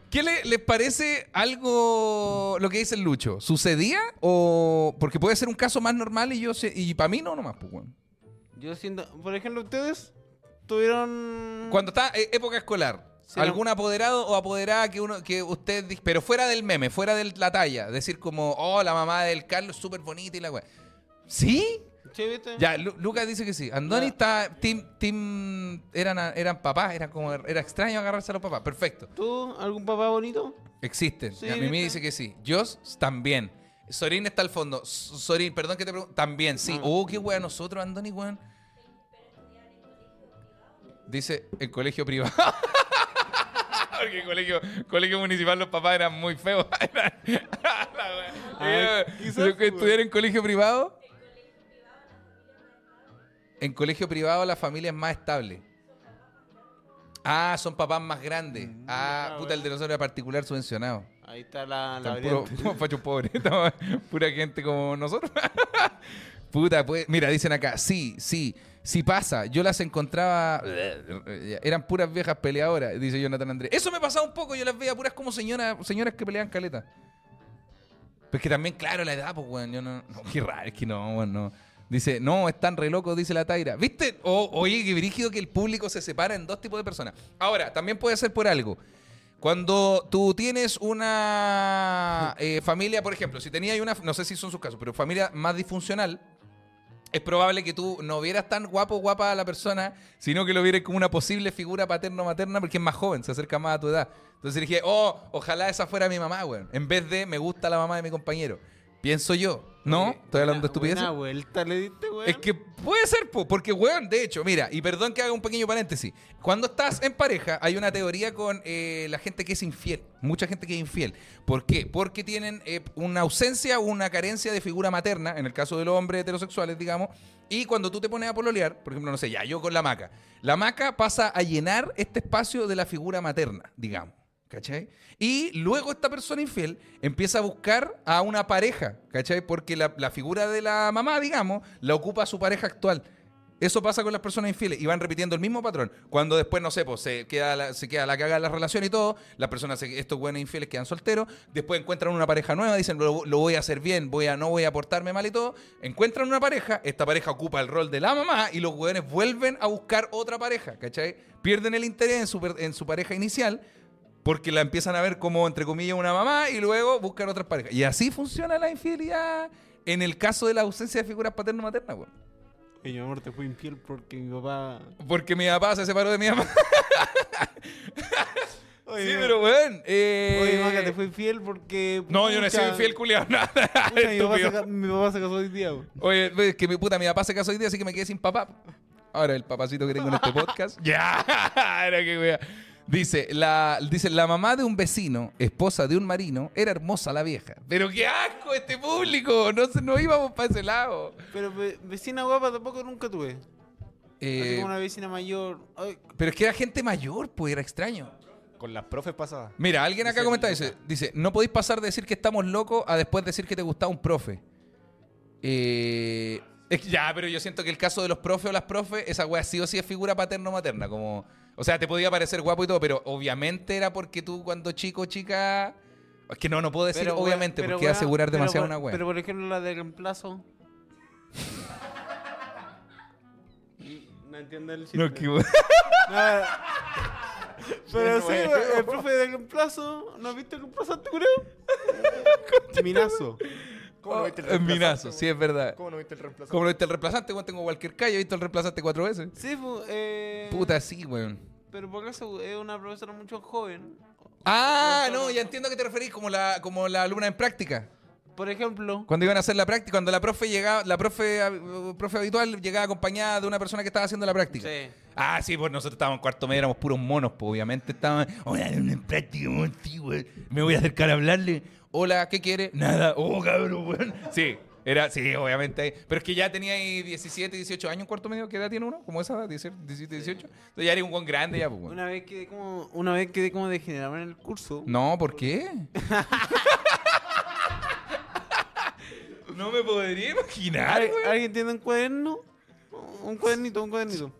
¿Qué le- les parece algo lo que dice el Lucho? ¿Sucedía? o Porque puede ser un caso más normal y yo y para mí no nomás, pues. Yo siento. Por ejemplo, ustedes tuvieron. Cuando está eh, época escolar, Sí, algún apoderado o apoderada que uno que usted pero fuera del meme, fuera de la talla, decir como, "Oh, la mamá del Carlos es súper bonita y la weá." ¿Sí? ¿Sí, viste? Ya, Lu- Lucas dice que sí. Andoni Ya. está team team eran eran papás, era como era extraño agarrarse a los papás. Perfecto. ¿Tú, algún papá bonito? Existen. Sí, a Mimi ¿viste? dice que sí. Jos también. Sorín está al fondo. S- Sorín, perdón que te pregunto. También, sí. Ah. Oh, qué wea nosotros, Andoni, weón. Dice el colegio privado. Porque en colegio, colegio municipal los papás eran muy feos. La wea. Eh, quizás, lo que estudiar en colegio privado. En colegio privado la familia es más estable. Ah, son papás más grandes. Ah, ya, puta, el de nosotros era particular subvencionado. Ahí está la, la puro, fachos pobres. Estamos- Pura gente como nosotros. Puta, pues, mira, dicen acá, sí, sí, sí pasa. Yo las encontraba, eran puras viejas peleadoras, dice Jonathan Andrés. Eso me pasaba un poco, yo las veía puras como señoras, señoras que peleaban caleta. Pues que también, claro, la edad, pues, weón, yo no, no, qué raro, es que no, weón, no. Dice, no, están re locos, dice la Taira. ¿Viste? O- oye, qué brígido que el público se separa en dos tipos de personas. Ahora, también puede ser por algo. Cuando tú tienes una eh, familia, por ejemplo, si tenías una, no sé si son sus casos, pero familia más disfuncional, es probable que tú no vieras tan guapo o guapa a la persona, sino que lo vieras como una posible figura paterno-materna porque es más joven, se acerca más a tu edad. Entonces dije, oh, ojalá esa fuera mi mamá, weón. En vez de me gusta la mamá de mi compañero. Pienso yo. ¿No? Estoy hablando de estupidez. Una vuelta le diste, weón. Es que puede ser, po, porque, weón, de hecho, mira, y perdón que haga un pequeño paréntesis. Cuando estás en pareja, hay una teoría con eh, la gente que es infiel. Mucha gente que es infiel. ¿Por qué? Porque tienen eh, una ausencia o una carencia de figura materna, en el caso de los hombres heterosexuales, digamos. Y cuando tú te pones a pololear, por ejemplo, no sé, ya, yo con la maca. La maca pasa a llenar este espacio de la figura materna, digamos. ¿Cachai? Y luego esta persona infiel empieza a buscar a una pareja, ¿cachai? Porque la, figura de la mamá, digamos, la ocupa su pareja actual. Eso pasa con las personas infieles y van repitiendo el mismo patrón. Cuando después, no sé, pues se queda la, se queda la la relación y todo, las personas, estos buenos infieles quedan solteros, después encuentran una pareja nueva, dicen, lo, voy a hacer bien, voy a, no voy a portarme mal y todo, encuentran una pareja, esta pareja ocupa el rol de la mamá y los hueones vuelven a buscar otra pareja, ¿cachai? Pierden el interés en su pareja inicial porque la empiezan a ver como, entre comillas, una mamá y luego buscan otras parejas. Y así funciona la infidelidad en el caso de la ausencia de figuras paterno-maternas, weón. Y mi amor, te fui infiel porque mi papá. Porque mi papá se separó de mi mamá. Oye, sí, pero weón. Eh... Oye, Maca, te fui infiel porque. No, yo no he sido infiel, culiado, nada. pucha, mi, papá se, estúpido. ca- mi papá se casó hoy día, weón. Oye, es que mi puta, mi papá se casó hoy día, así que me quedé sin papá. Ahora el papacito que tengo en este podcast. ya, era que wea. Dice la, dice, la mamá de un vecino, esposa de un marino, era hermosa la vieja. Pero qué asco este público. No, se- no íbamos para ese lado. Pero ve- vecina guapa tampoco nunca tuve. Así Eh, como una vecina mayor. Ay, pero es que era gente mayor, pues era extraño. Con las profes pasadas. Mira, alguien acá Dice comenta, dice, dice, no podéis pasar de decir que estamos locos a después decir que te gustaba un profe. Eh, es que ya, pero yo siento que el caso de los profes o las profes, esa wea sí o sí es figura paterno-materna. Como, o sea, te podía parecer guapo y todo, pero obviamente era porque tú cuando chico, chica... Es que no, no puedo decir pero, obviamente, pero, porque asegurar pero demasiado una wea. Pero por ejemplo, la de reemplazo. no entiendo el chiste. No, que-. Pero sí, el profe de reemplazo. ¿No has visto el reemplazante, creo? Minazo. ¿Cómo no viste el Es reemplazante, minazo, sí, es verdad. ¿Cómo no viste el reemplazante? Como lo viste el reemplazante, tengo cualquier calle, he visto el reemplazante cuatro veces. Sí, pues, eh. Puta, sí, weón. Pero por acaso es una profesora mucho joven. Ah, no, ya entiendo a qué te referís, como la, como la alumna en práctica. Por ejemplo. Cuando iban a hacer la práctica, cuando la profe llegaba, la profe, eh, profe habitual llegaba acompañada de una persona que estaba haciendo la práctica. Sí. Ah, sí, pues nosotros estábamos en cuarto medio, éramos puros monos, pues obviamente estábamos, hola, alumna en práctica, güey. Me voy a acercar a hablarle. Hola, ¿qué quiere? Nada. Oh, cabrón, weón. Sí, era, sí, obviamente. Pero es que ya tenía ahí 17, 18 años cuarto medio. ¿Qué edad tiene uno? ¿Como esa edad? 17, 18. Entonces ya era un buen grande ya, pues, weón. Una vez quedé como, una vez quedé como degenerado en el curso. No, ¿por qué? no me podría imaginar, ¿Al- güey. ¿Alguien tiene un cuaderno? Un cuadernito, un cuadernito.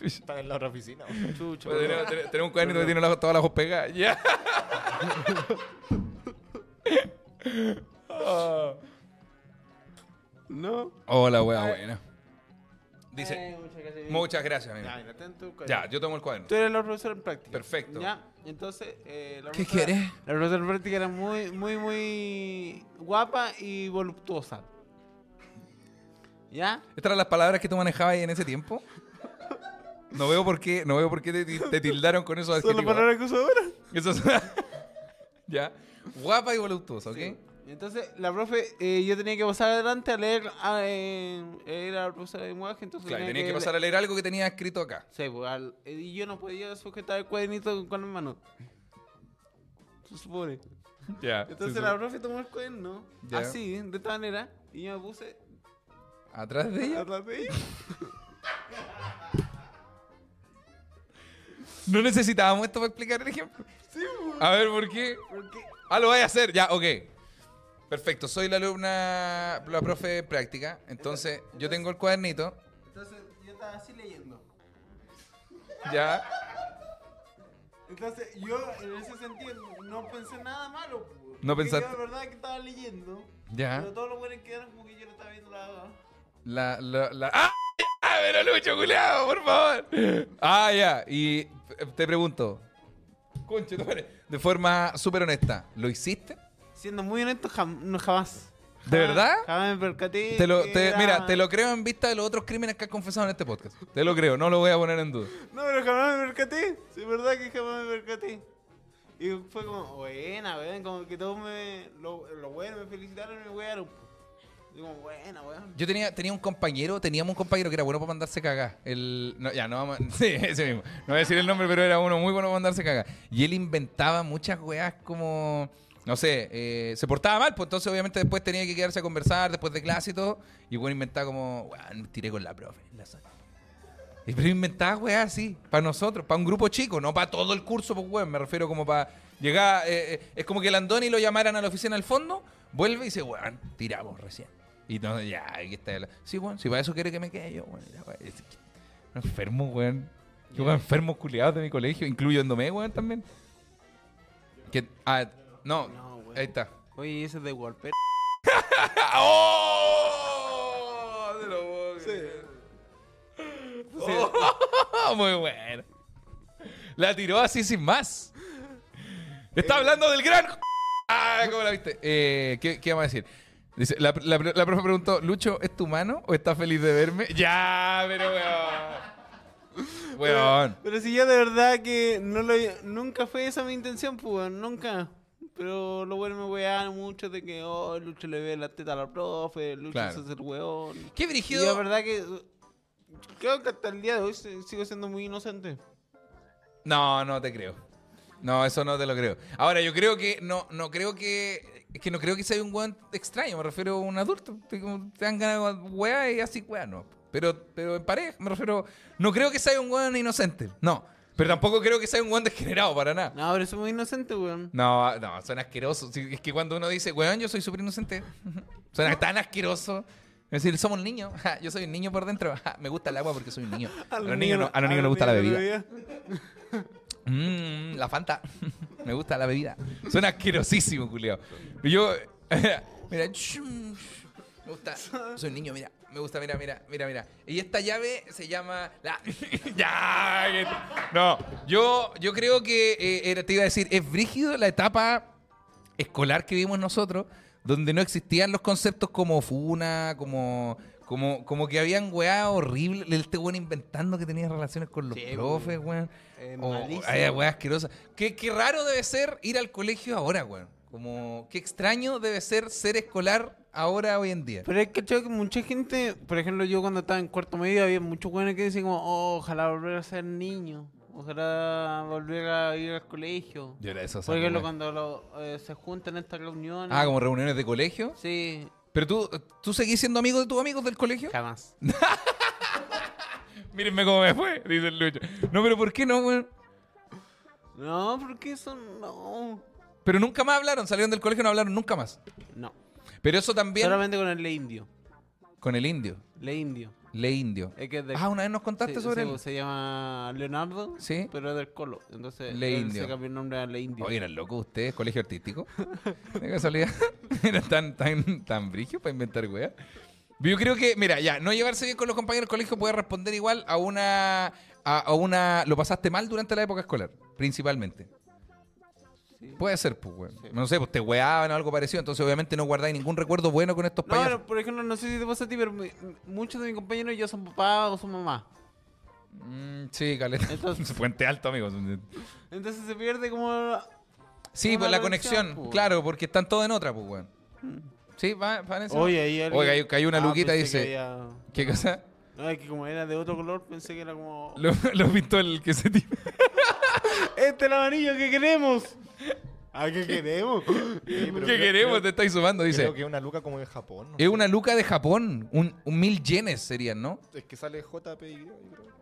Están en la otra oficina. Chucho. Pues tenemos, tenemos- tenemos un cuadernito que tiene la- todas las ojos pegadas. Ya. Ah. No. Hola, wea buena. Dice, Eh, muchas gracias. muchas gracias, amigo. Ya, mira, ten tu cuaderno. Ya, yo tomo el cuaderno. Tú eres la profesora en práctica. Perfecto. Ya, entonces. Eh, la ¿Qué quieres? La profesora en práctica era muy, muy, muy guapa y voluptuosa. ¿Ya? ¿Estas eran las palabras que tú manejabas ahí en ese tiempo? No veo por qué, no veo por qué te, te tildaron con esos Son las adjetivos. palabras que uso ahora. Eso es- ya. Guapa y voluptuosa, ¿ok? Sí. Entonces, la profe, eh, yo tenía que pasar adelante a leer. A, eh, era la profesora de lenguaje, entonces. Claro, tenía que pasar a leer algo que tenía escrito acá. Sí, pues, al- eh, y yo no podía sujetar el cuadernito con las manos. Se supone. Ya. Entonces la profe tomó el cuaderno, así, de esta manera, y yo me puse Atrás de ella. atrás de ella. No necesitábamos esto para explicar el ejemplo. Sí, pues, A ver, ¿por qué? Ah, lo voy a hacer, ya, ok. Perfecto, soy la alumna, la profe de práctica. Entonces, yo tengo el cuadernito. entonces yo estaba así leyendo. Ya. Entonces yo en ese sentido no pensé nada malo. pues, No pensaste- Yo de verdad que estaba leyendo. Ya. Pero todos los buenos quedaron como que yo no estaba viendo la. La, la, la... ¡Ah! Pero Lucho, culiao, por favor. Ah, ya. Y te pregunto. Conche, de forma súper honesta, ¿lo hiciste? Siendo muy honesto, jam- no, jamás. ¿De verdad? Jamás me percaté. Te lo, que te- era- Mira, te lo creo en vista de los otros crímenes que has confesado en este podcast. Te lo creo, no lo voy a poner en duda. No, pero jamás me percaté. Sí, es verdad que jamás me percaté. Y fue como, buena, weón. Como que todos me. Lo, lo bueno me felicitaron y me wearon. Digo, buena, weón. Yo tenía, tenía un compañero, teníamos un compañero que era bueno para mandarse cagar. El, no, ya, no vamos a- Sí, ese mismo. No voy a decir el nombre, pero era uno muy bueno para mandarse cagar. Y él inventaba muchas weas como. No sé, eh, se portaba mal, pues entonces obviamente después tenía que quedarse a conversar después de clase y todo. Y bueno, inventaba como, weón, me tiré con la profe. en la sala". Y pero inventaba weas así, para nosotros, para un grupo chico, no para todo el curso, pues weón, me refiero como para llegar. eh, eh, es como que el Andoni lo llamaran a la oficina al fondo, vuelve y dice, weón, tiramos recién. Y no, ya, aquí está. el- Sí, weón, si para eso quiere que me quede yo, weón. weón, Enfermo, weón. Yo, weón, enfermos culiados de mi colegio, incluyéndome, weón, también. Que, ah, no, ahí está. Oye, ese es de golpe. ¡Oh! Te lo puedo creer. Oh, muy bueno. La tiró así sin más. Está hablando del gran. Ah, ¿Cómo la viste? Eh, ¿qué, ¿Qué vamos a decir? Dice, la, la, la profe preguntó, ¿Lucho es tu mano o está feliz de verme? Ya, pero weón. Weón. Pero si yo de verdad que no lo, nunca fue esa mi intención, pues, nunca. Pero lo bueno me weaban mucho de que, oh, Lucho le ve la teta a la profe, Lucho Claro. se hace el weón. Qué Y la brígido. verdad que creo que hasta el día de hoy sigo siendo muy inocente. No, no te creo. No, eso no te lo creo. Ahora, yo creo que no, no creo que. Es que no creo que sea un weón extraño, me refiero a un adulto. Te, te dan ganas de weá y así, weá, no. Pero, pero en pareja, me refiero. No creo que sea un weón inocente. No. Pero tampoco creo que sea un weón degenerado para nada. No, pero soy muy inocente, weón. No, no, suena asqueroso. Sí, Es que cuando uno dice, weón, yo soy súper inocente, suena tan asqueroso. Es decir, somos niños. Ja, Yo soy un niño por dentro. Ja, Me gusta el agua porque soy un niño. A los niños, no- a los niños les gusta la bebida. Mmm, la Fanta. Me gusta la bebida. Suena asquerosísimo, culiao. Yo, mira, chum, me gusta. Soy un niño, mira. Me gusta, mira, mira, mira, mira. Y esta llave se llama la. ya. No, yo, yo creo que eh, era- te iba a decir, es brígido la etapa escolar que vimos nosotros, donde no existían los conceptos como funa, como. Como, como que habían weá horrible, este weón inventando que tenía relaciones con los Sí, profes, weón. Eh, O hay weas asquerosas. Qué, qué raro debe ser ir al colegio ahora, weón. Como, qué extraño debe ser ser escolar ahora, hoy en día. Pero es que que mucha gente, por ejemplo, yo cuando estaba en cuarto medio había muchos buenos que decían como, oh, ojalá volver a ser niño, ojalá volver a ir al colegio. Yo era eso. Por ejemplo, cuando lo- eh, se juntan estas reuniones. Ah, como reuniones de colegio. Sí, Pero tú, ¿tú seguís siendo amigo de tus amigos del colegio? jamás. Mírenme cómo me fue, dice el Lucho. No, pero ¿por qué no, weón? No, porque eso no. Pero nunca más hablaron, salieron del colegio y no hablaron nunca más. No. Pero eso también Solamente con el le indio. con el indio. Le indio. Le indio. Es que es de- Ah, una vez nos contaste sobre sí, él. Se llama Leonardo, Sí. pero es del Colo. Entonces Le él Indio. se cambió el nombre a Le Indio. Oye, eran locos ustedes, colegio artístico. De casualidad. Eran tan, tan, tan brigio para inventar weá. Yo creo que, mira, ya, no llevarse bien con los compañeros del colegio puede responder igual a una. A, a una. Lo pasaste mal durante la época escolar, principalmente. Sí. Puede ser, pues, weón. No sé, pues te weaban o algo parecido, entonces obviamente no guardáis ningún recuerdo bueno con estos No, payasos. pero, por ejemplo, no sé si te pasa a ti, pero mi- muchos de mis compañeros ya son papá o son mamá. Mm, sí, caleta. Entonces- Puente alto, amigos. Entonces se pierde como... Sí, pues la conexión, pues. claro, porque están todos en otra, pues, weón. Sí, va, va en. Oye, ahí alguien- Oiga, hay- cayó una Ah, luquita y dice. que había- ¿Qué cosa? No, es que como era de otro color, pensé que era como... Lo, lo pintó el que se tira. ¡Este es el amarillo que queremos! ¿Ah, qué queremos? ¿Qué queremos? creo- Te estáis sumando, dice. Creo que es una luca como de Japón. no Es sé. una luca de Japón. Un, un mil yenes serían, ¿no? Es que sale JPY.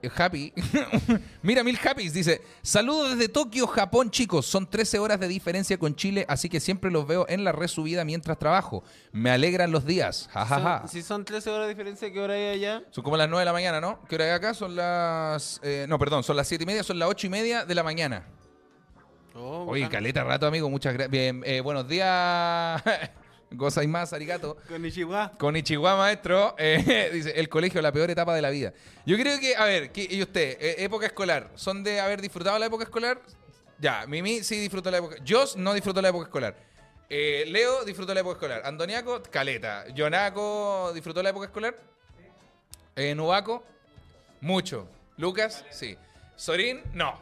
Eh, Happy. Mira, mil happys. Dice: Saludos desde Tokio, Japón, chicos. Son 13 horas de diferencia con Chile, así que siempre los veo en la resubida mientras trabajo. Me alegran los días. Ja, ja. Si son 13 horas de diferencia, ¿qué hora hay allá? Son como las 9 de la mañana, ¿no? ¿Qué hora hay acá? Son las. eh, no, perdón, son las 7 y media, son las 8 y media de la mañana. Oh, Oye, bacán. caleta rato, amigo. Muchas gracias. Bien, eh, buenos días. Gozai más, arigato. Con Ichiwa. Con Ichiwa, maestro, eh, dice, el colegio, la peor etapa de la vida. Yo creo que, a ver, ¿qué- ¿y usted? Eh, época escolar, ¿son de haber disfrutado la época escolar? Ya, Mimi sí disfrutó la época. Yo no disfruto la época escolar. Eh, Leo disfrutó la época escolar. Andoniaco, caleta. Yonaco disfrutó la época escolar. Eh, Nubaco, mucho. Lucas, sí. Sorín, no.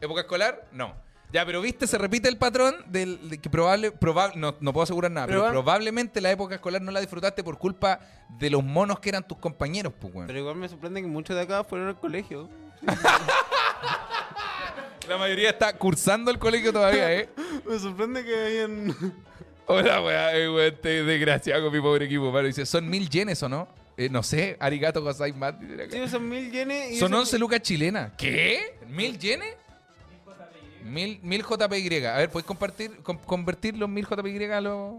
Época escolar, no. Ya, pero viste, se repite el patrón del, de que probable, probable no, no puedo asegurar nada, pero, probablemente la época escolar no la disfrutaste por culpa de los monos que eran tus compañeros, pues, weón. Pero igual me sorprende que muchos de acá fueron al colegio. La mayoría está cursando el colegio todavía, ¿eh? Me sorprende que hayan... Hola, weá, eh, weón, te desgraciado con mi pobre equipo, mano. Dice, ¿son mil yenes o no? Eh, no sé, arigato gozaimasu. Sí, son mil yenes y... Son eso- 11 lucas chilenas. ¿Qué? ¿Mil yenes? Mil, mil JPY. A ver, ¿puedes compartir, com- convertir los mil JPY a los...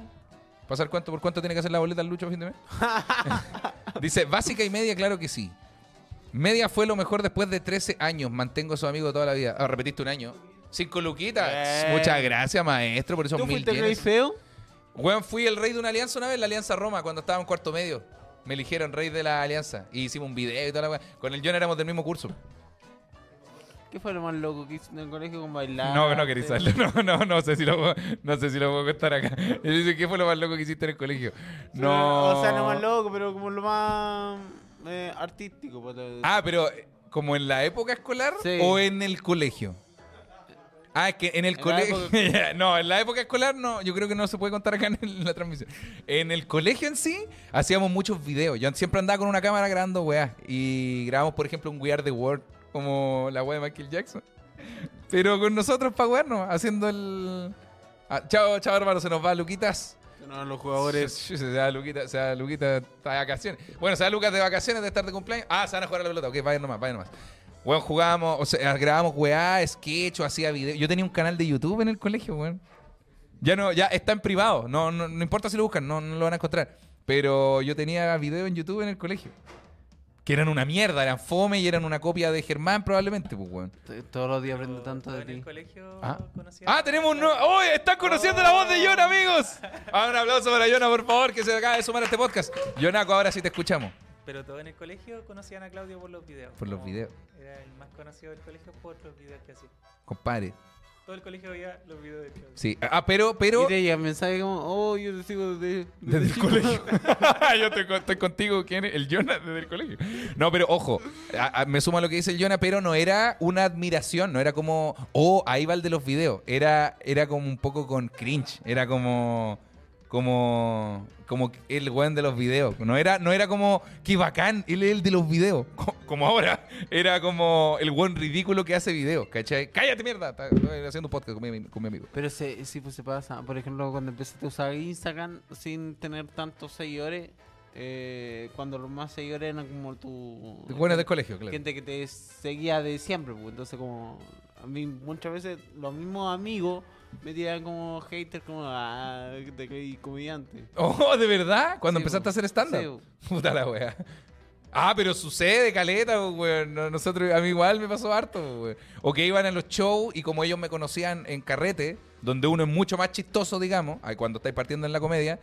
¿Pasar cuánto por cuánto tiene que hacer la boleta el Lucho a fin de mes? Dice, básica y media, claro que sí. Media fue lo mejor después de 13 años. Mantengo a su amigo toda la vida. Ah, repetiste un año. Cinco luquitas. Eh. Muchas gracias, maestro, por esos ¿Tú mil fuiste el rey yenes. feo? Weón, fui el rey de una alianza una vez, la Alianza Roma, cuando estaba en cuarto medio. Me eligieron rey de la alianza. Y hicimos un video y toda la weá. Con el John éramos del mismo curso. ¿Qué fue lo más loco que hiciste en el colegio con bailar? No, no queréis saberlo. No, no, no sé si lo puedo, no sé si lo puedo contar acá. Dice, ¿qué fue lo más loco que hiciste en el colegio? No. O sea, no más loco, pero como lo más eh, artístico. pues, Ah, pero eh, como en la época escolar Sí. o en el colegio. Ah, es que en el colegio. época- no, en la época escolar no, yo creo que no se puede contar acá en el- la transmisión. En el colegio en sí, hacíamos muchos videos. Yo siempre andaba con una cámara grabando weas. Y grabamos, por ejemplo, un We Are the World, como la wea de Michael Jackson. Pero con nosotros para wearnos, haciendo el. Ah, chao, chao, hermano, se nos va Luquitas. No, los jugadores. Se se da Luquita, se da Luquita de vacaciones. Bueno, se da Lucas de vacaciones de estar de cumpleaños. Ah, se van a jugar a la pelota. Ok, vayan nomás, vayan nomás. Weón, jugábamos, o sea, grabábamos weá, sketch, hacía video. Yo tenía un canal de YouTube en el colegio, weón. Ya no, ya está en privado. No, no, no importa si lo buscan, no, no lo van a encontrar. Pero yo tenía video en YouTube en el colegio. Que eran una mierda, eran fome y eran una copia de Germán probablemente, pues, weón. Todos los días aprendo tanto de en el ti. Ah, ah tenemos un nuevo... ¡Oh! ¡Están conociendo la voz de Yona, amigos! Ah, un aplauso para Yona, por favor, que se acaba de sumar a este podcast. Yonaco, ahora sí te escuchamos. Pero todos en el colegio conocían a Claudio por los videos. Por los videos. Era el más conocido del colegio por los videos que hacía. Compadre. Todo el colegio veía los videos de Claudio. Sí. Ah, pero, pero... Y te llega mensaje como, oh, yo te sigo desde, Desde el chico". colegio. Yo estoy, estoy contigo, ¿quién es? El Jonah desde el colegio. No, pero ojo, a- a- me suma lo que dice el Jonah, pero no era una admiración, no era como, oh, ahí va el de los videos. Era, era como un poco con cringe, era como, como, como el weón de los videos. No era, no era como, qué bacán, él es el de los videos. Co- Como ahora, era como el weón ridículo que hace videos, ¿cachai? Cállate mierda, está- estoy haciendo un podcast con mi, con mi amigo. Pero se, sí, pues se pasa. Por ejemplo, cuando empezaste a usar Instagram sin tener tantos seguidores, eh, cuando los más seguidores eran como tu... Bueno, del colegio, claro. Gente que te seguía de siempre, pues. Entonces, como... A mí muchas veces los mismos amigos me tiran como haters, como... Ah, te creí comediante. Oh, ¿de verdad? Cuando Sí, empezaste a hacer stand-up. Sí, Puta la wea. Ah, pero sucede, caleta, po, weón. No- Nosotros, a mí igual me pasó harto, po, weón. O que iban a los shows y como ellos me conocían en carrete, donde uno es mucho más chistoso, digamos, cuando estáis partiendo en la comedia,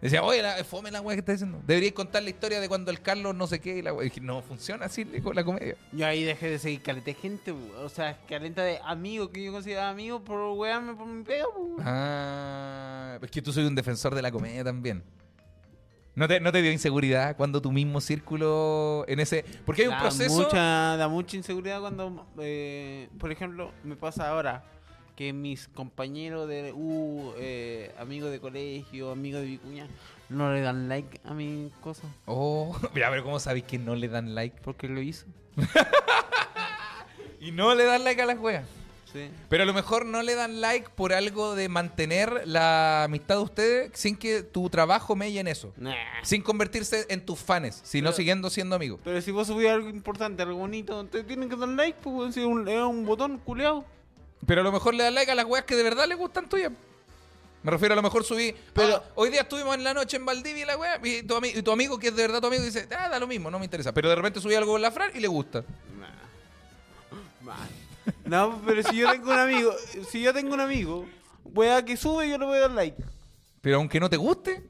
decía, oye, la, fome la wea que estás diciendo. Deberíais contar la historia de cuando el Carlos no sé qué y la wea. Y dije, no funciona así con la comedia. Yo ahí dejé de seguir caleta de gente, o sea, caleta de amigos que yo consideraba amigos por wearme por mi pu. Ah, es que tú soy un defensor de la comedia también. ¿No te, ¿No te dio inseguridad cuando tu mismo círculo en ese... Porque hay un da proceso... Mucha, da mucha inseguridad cuando, eh, por ejemplo, me pasa ahora que mis compañeros de U, eh, amigos de colegio, amigos de Vicuña, no le dan like a mi cosa Oh, mira, pero ¿cómo sabéis que no le dan like? porque lo hizo. Y no le dan like a las weas. Sí. Pero a lo mejor no le dan like por algo de mantener la amistad de ustedes sin que tu trabajo melle en eso. Nah. Sin convertirse en tus fans, sino Pero- siguiendo siendo amigos. Pero si vos subís algo importante, algo bonito, te tienen que dar like, pues, si es un, es un botón culeado. Pero a lo mejor le dan like a las weas que de verdad les gustan tuyas. Me refiero a lo mejor subí. Pero Pero- hoy día estuvimos en la noche en Valdivia y la wea. Y tu, ami- y tu amigo, que es de verdad tu amigo, dice, ah, da lo mismo, no me interesa. Pero de repente subí algo con la Fran y le gusta. Mal. No, pero si yo tengo un amigo, si yo tengo un amigo, wea que sube, yo le voy a dar like. Pero aunque no te guste.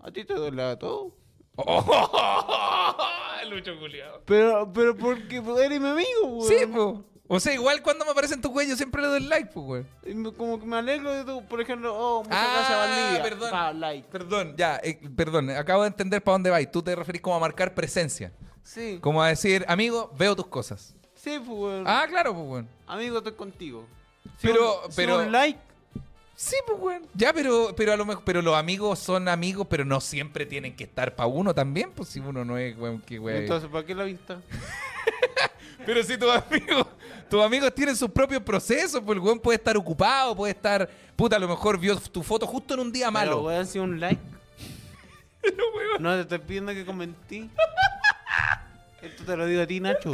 A ti te duele todo. Lucho culiado. Pero, pero porque eres mi amigo, weón. Sí, po. O sea, igual cuando me aparece en tu cuello siempre le doy like, pues, weón. Y me- Como que me alegro de tu, por ejemplo, oh, muchas Ah, gracias, Valdivia. perdón. Pa, like. Perdón, ya, eh, perdón, acabo de entender para dónde vais. Tú te referís como a marcar presencia. Sí, Como a decir, amigo, veo tus cosas. sí, pues, weón. Ah, claro, pues, weón. Amigo, estoy contigo. Pero, Si pero. un like. Sí, pues, weón. Ya, pero, pero a lo mejor, pero los amigos son amigos, pero no siempre tienen que estar para uno también, pues si uno no es, weón, que weón. Entonces, ¿para qué la vista? Pero si tus amigos, tus amigos tienen sus propios procesos, pues el weón puede estar ocupado, puede estar, puta, a lo mejor vio tu foto justo en un día Pero, malo. weón, si un like. No te estoy pidiendo que comentí. Esto te lo digo a ti, Nacho.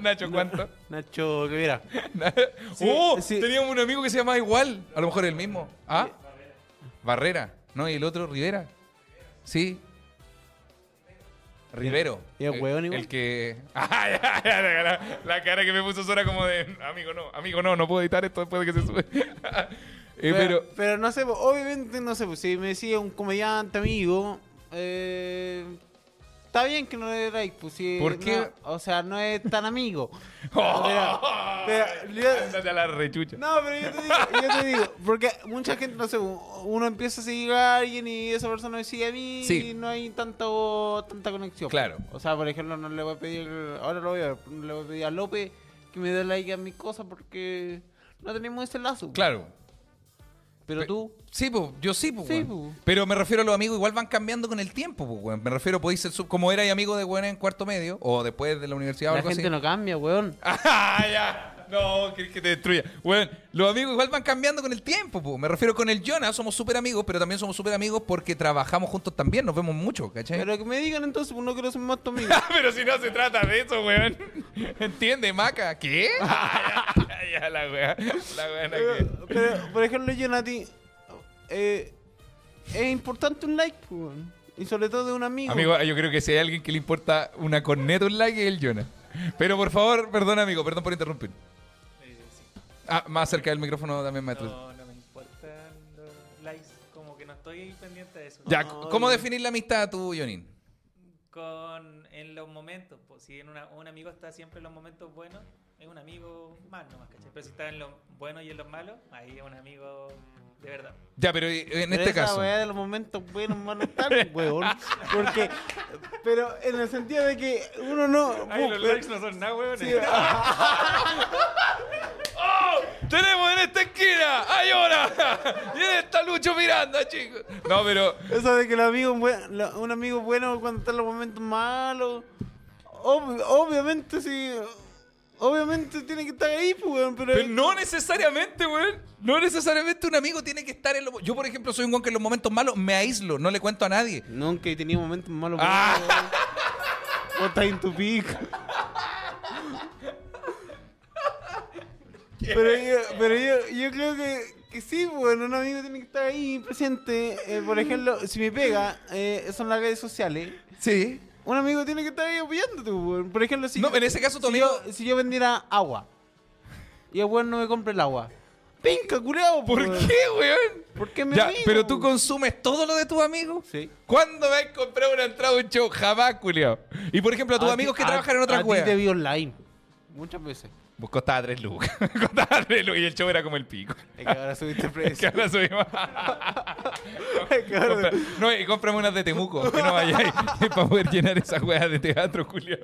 Nacho, ¿cuánto? Nacho Rivera. oh, sí. teníamos un amigo que se llamaba igual. A lo mejor el mismo. ¿Ah? Barrera. ¿No? ¿Y el otro? Rivera. Sí. Rivero. ¿Y el El- hueón igual? El que. Ah, ya, ya, la, cara- la cara que me puso suena como de. Amigo, no. Amigo, no. No puedo editar esto después de que se sube. Eh, pero, pero. pero no sé, obviamente no sé, pues, si me decía un comediante amigo, eh, está bien que no le dé like, pues si ¿Por qué? no- o sea, no es tan amigo. Pero- pero yo- Ándate a la rechucha. no, pero yo te digo, yo te digo, porque mucha gente, no sé, uno empieza a seguir a alguien y esa persona me sigue a mí Sí. y no hay tanto, tanta conexión. Claro. O sea, por ejemplo, no le voy a pedir, ahora lo voy a ver, no le voy a pedir a López que me dé like a mis cosas porque no tenemos ese lazo. Claro. Pero Pe- tú, Sí, pues, yo sí, pues, Sí. Pero me refiero a los amigos, igual van cambiando con el tiempo, pues, weón. Me refiero, podéis ser sub- como erais amigo de weón en cuarto medio, o después de la universidad o la algo gente así. no cambia, weón. Ah, ya. No, querés que te destruya. Bueno, los amigos igual van cambiando con el tiempo, po. Me refiero con el Jonah, somos súper amigos, pero también somos súper amigos porque trabajamos juntos también, nos vemos mucho, ¿cachai? Pero que me digan entonces, pues no quiero ser más tu amigo. pero si no se trata de eso, weón. ¿Entiende, Maca? ¿Qué? Ya, ya, la weá. La weá pero, pero, por ejemplo, yo, Nati, eh, es importante un like, pues, weón. Y sobre todo de un amigo. Amigo, yo creo que si hay alguien que le importa una corneta, un like, es el Jonah. Pero por favor, perdón, amigo, perdón por interrumpir. Eh. Ah, más cerca del micrófono también, maestro. No, no me importan los likes, como que no estoy pendiente de eso. Ya, No, ¿cómo definir la amistad tú, Jonin? Con, en los momentos, pues, si en una- un amigo está siempre en los momentos buenos, es un amigo más nomás, ¿cachai? Pero si está en los buenos y en los malos, ahí es un amigo de verdad. Ya, pero en Pero este esa caso. weá de los momentos buenos, malos, tal, weón. Porque, pero en el sentido de que uno no. Ay, los pero- likes no son nada, weón. sí, ah, ¡Tenemos en esta esquina! ¡Hay hora! ¡Y en esta Lucho Miranda, chicos! No, pero. Eso de que el amigo, buen- la- un amigo bueno cuando está en los momentos malos. ob- obviamente sí. Obviamente tiene que estar ahí, pues, weón, pero. Pero no necesariamente, weón. No necesariamente un amigo tiene que estar en los. Yo, por ejemplo, soy un weón que en los momentos malos me aíslo, no le cuento a nadie. Nunca he tenido momentos malos. Ah. weón. Vos estás en tu pico. Pero yo, pero yo, yo creo que, que sí, bueno, un amigo tiene que estar ahí presente. Eh, por ejemplo, si me pega, eh, son las redes sociales. Sí. Un amigo tiene que estar ahí apoyándote, weón. Por ejemplo, si, No, en ese caso tu si amigo- yo, si yo vendiera agua y el weón no me compra el agua. ¡Pinca, culeado! ¿Por qué, weón? ¿Por qué me Ya, amigo? pero tú consumes todo lo de tus amigos. Sí. ¿Cuándo vas a comprar una entrada a un show? Jamás, culiao. Y por ejemplo, a tus A amigos ti- que a- trabajan en otras weas. te vi online. Muchas veces. Pues costaba tres lucas. costaba tres lucas y el show era como el pico. Es que ahora subiste el que precio. ahora subimos. Es que ahora- Compra- no, y cómprame unas de Temuco, que no vayáis para poder llenar esa weá de teatro, Julio.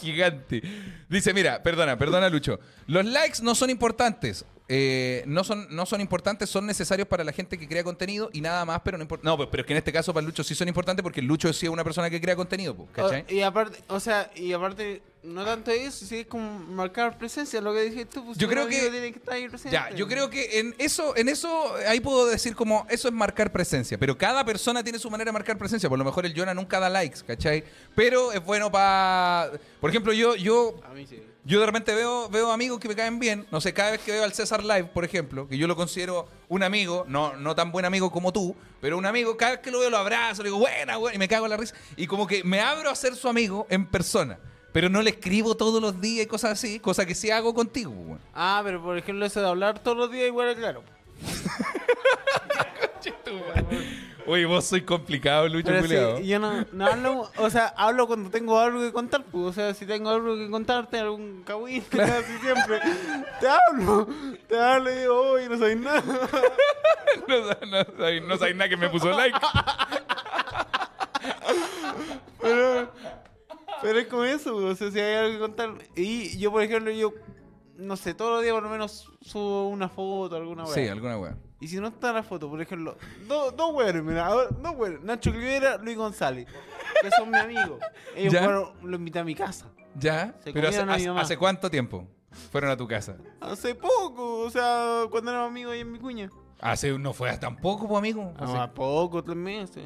Gigante. Dice, mira, perdona, perdona, Lucho. Los likes no son importantes. Eh, no, son, no son importantes, son necesarios para la gente que crea contenido y nada más, pero no importa. No, pues, pero es que en este caso para Lucho sí son importantes porque Lucho sí es una persona que crea contenido, pues, ¿cachai? O- y aparte, o sea, y aparte, no tanto eso, sí es como marcar presencia, lo que dijiste tú. Pues, Yo creo que- tiene que estar ahí presente. Ya, yo creo que en eso, en eso, ahí puedo decir como, eso es marcar presencia, pero cada persona tiene su manera de marcar presencia, por lo mejor el Jonah nunca da likes, ¿cachai? Pero es bueno para, por ejemplo, yo, yo, A mí sí. Yo de repente veo, veo amigos que me caen bien, no sé, cada vez que veo al César Live, por ejemplo, que yo lo considero un amigo, no, no tan buen amigo como tú, pero un amigo, cada vez que lo veo lo abrazo, le digo, buena, buena, y me cago en la risa, y como que me abro a ser su amigo en persona. Pero no le escribo todos los días y cosas así, cosa que sí hago contigo, weón. Ah, pero por ejemplo, eso de hablar todos los días, igual es claro. Oye, vos soy complicado, Lucho sí, yo no, no hablo, o sea, hablo cuando tengo algo que contar, pues, o sea, si tengo algo que contarte, algún cagüín, casi siempre, te hablo, te hablo y digo, oye, no soy nada. No, no, sabéis- no sabéis nada que me puso like. Pero, pero es como eso, o sea, si hay algo que contar. Y yo, por ejemplo, yo no sé, todos los días por lo menos subo una foto, alguna weá. Sí, alguna weá. Y si no está la foto, por ejemplo, do- dos weones, mira, ahora, dos weones, Nacho Clivera, Luis González, que son mis amigos. Ellos Ya. fueron, lo invité a mi casa. ¿Ya? Se Pero hace, comieron a mi hace- mamá. ¿hace cuánto tiempo fueron a tu casa? Hace poco, o sea, cuando éramos amigos ahí en mi cuña. Hace, no fue tampoco, pues, amigo. Hace- poco, tres meses.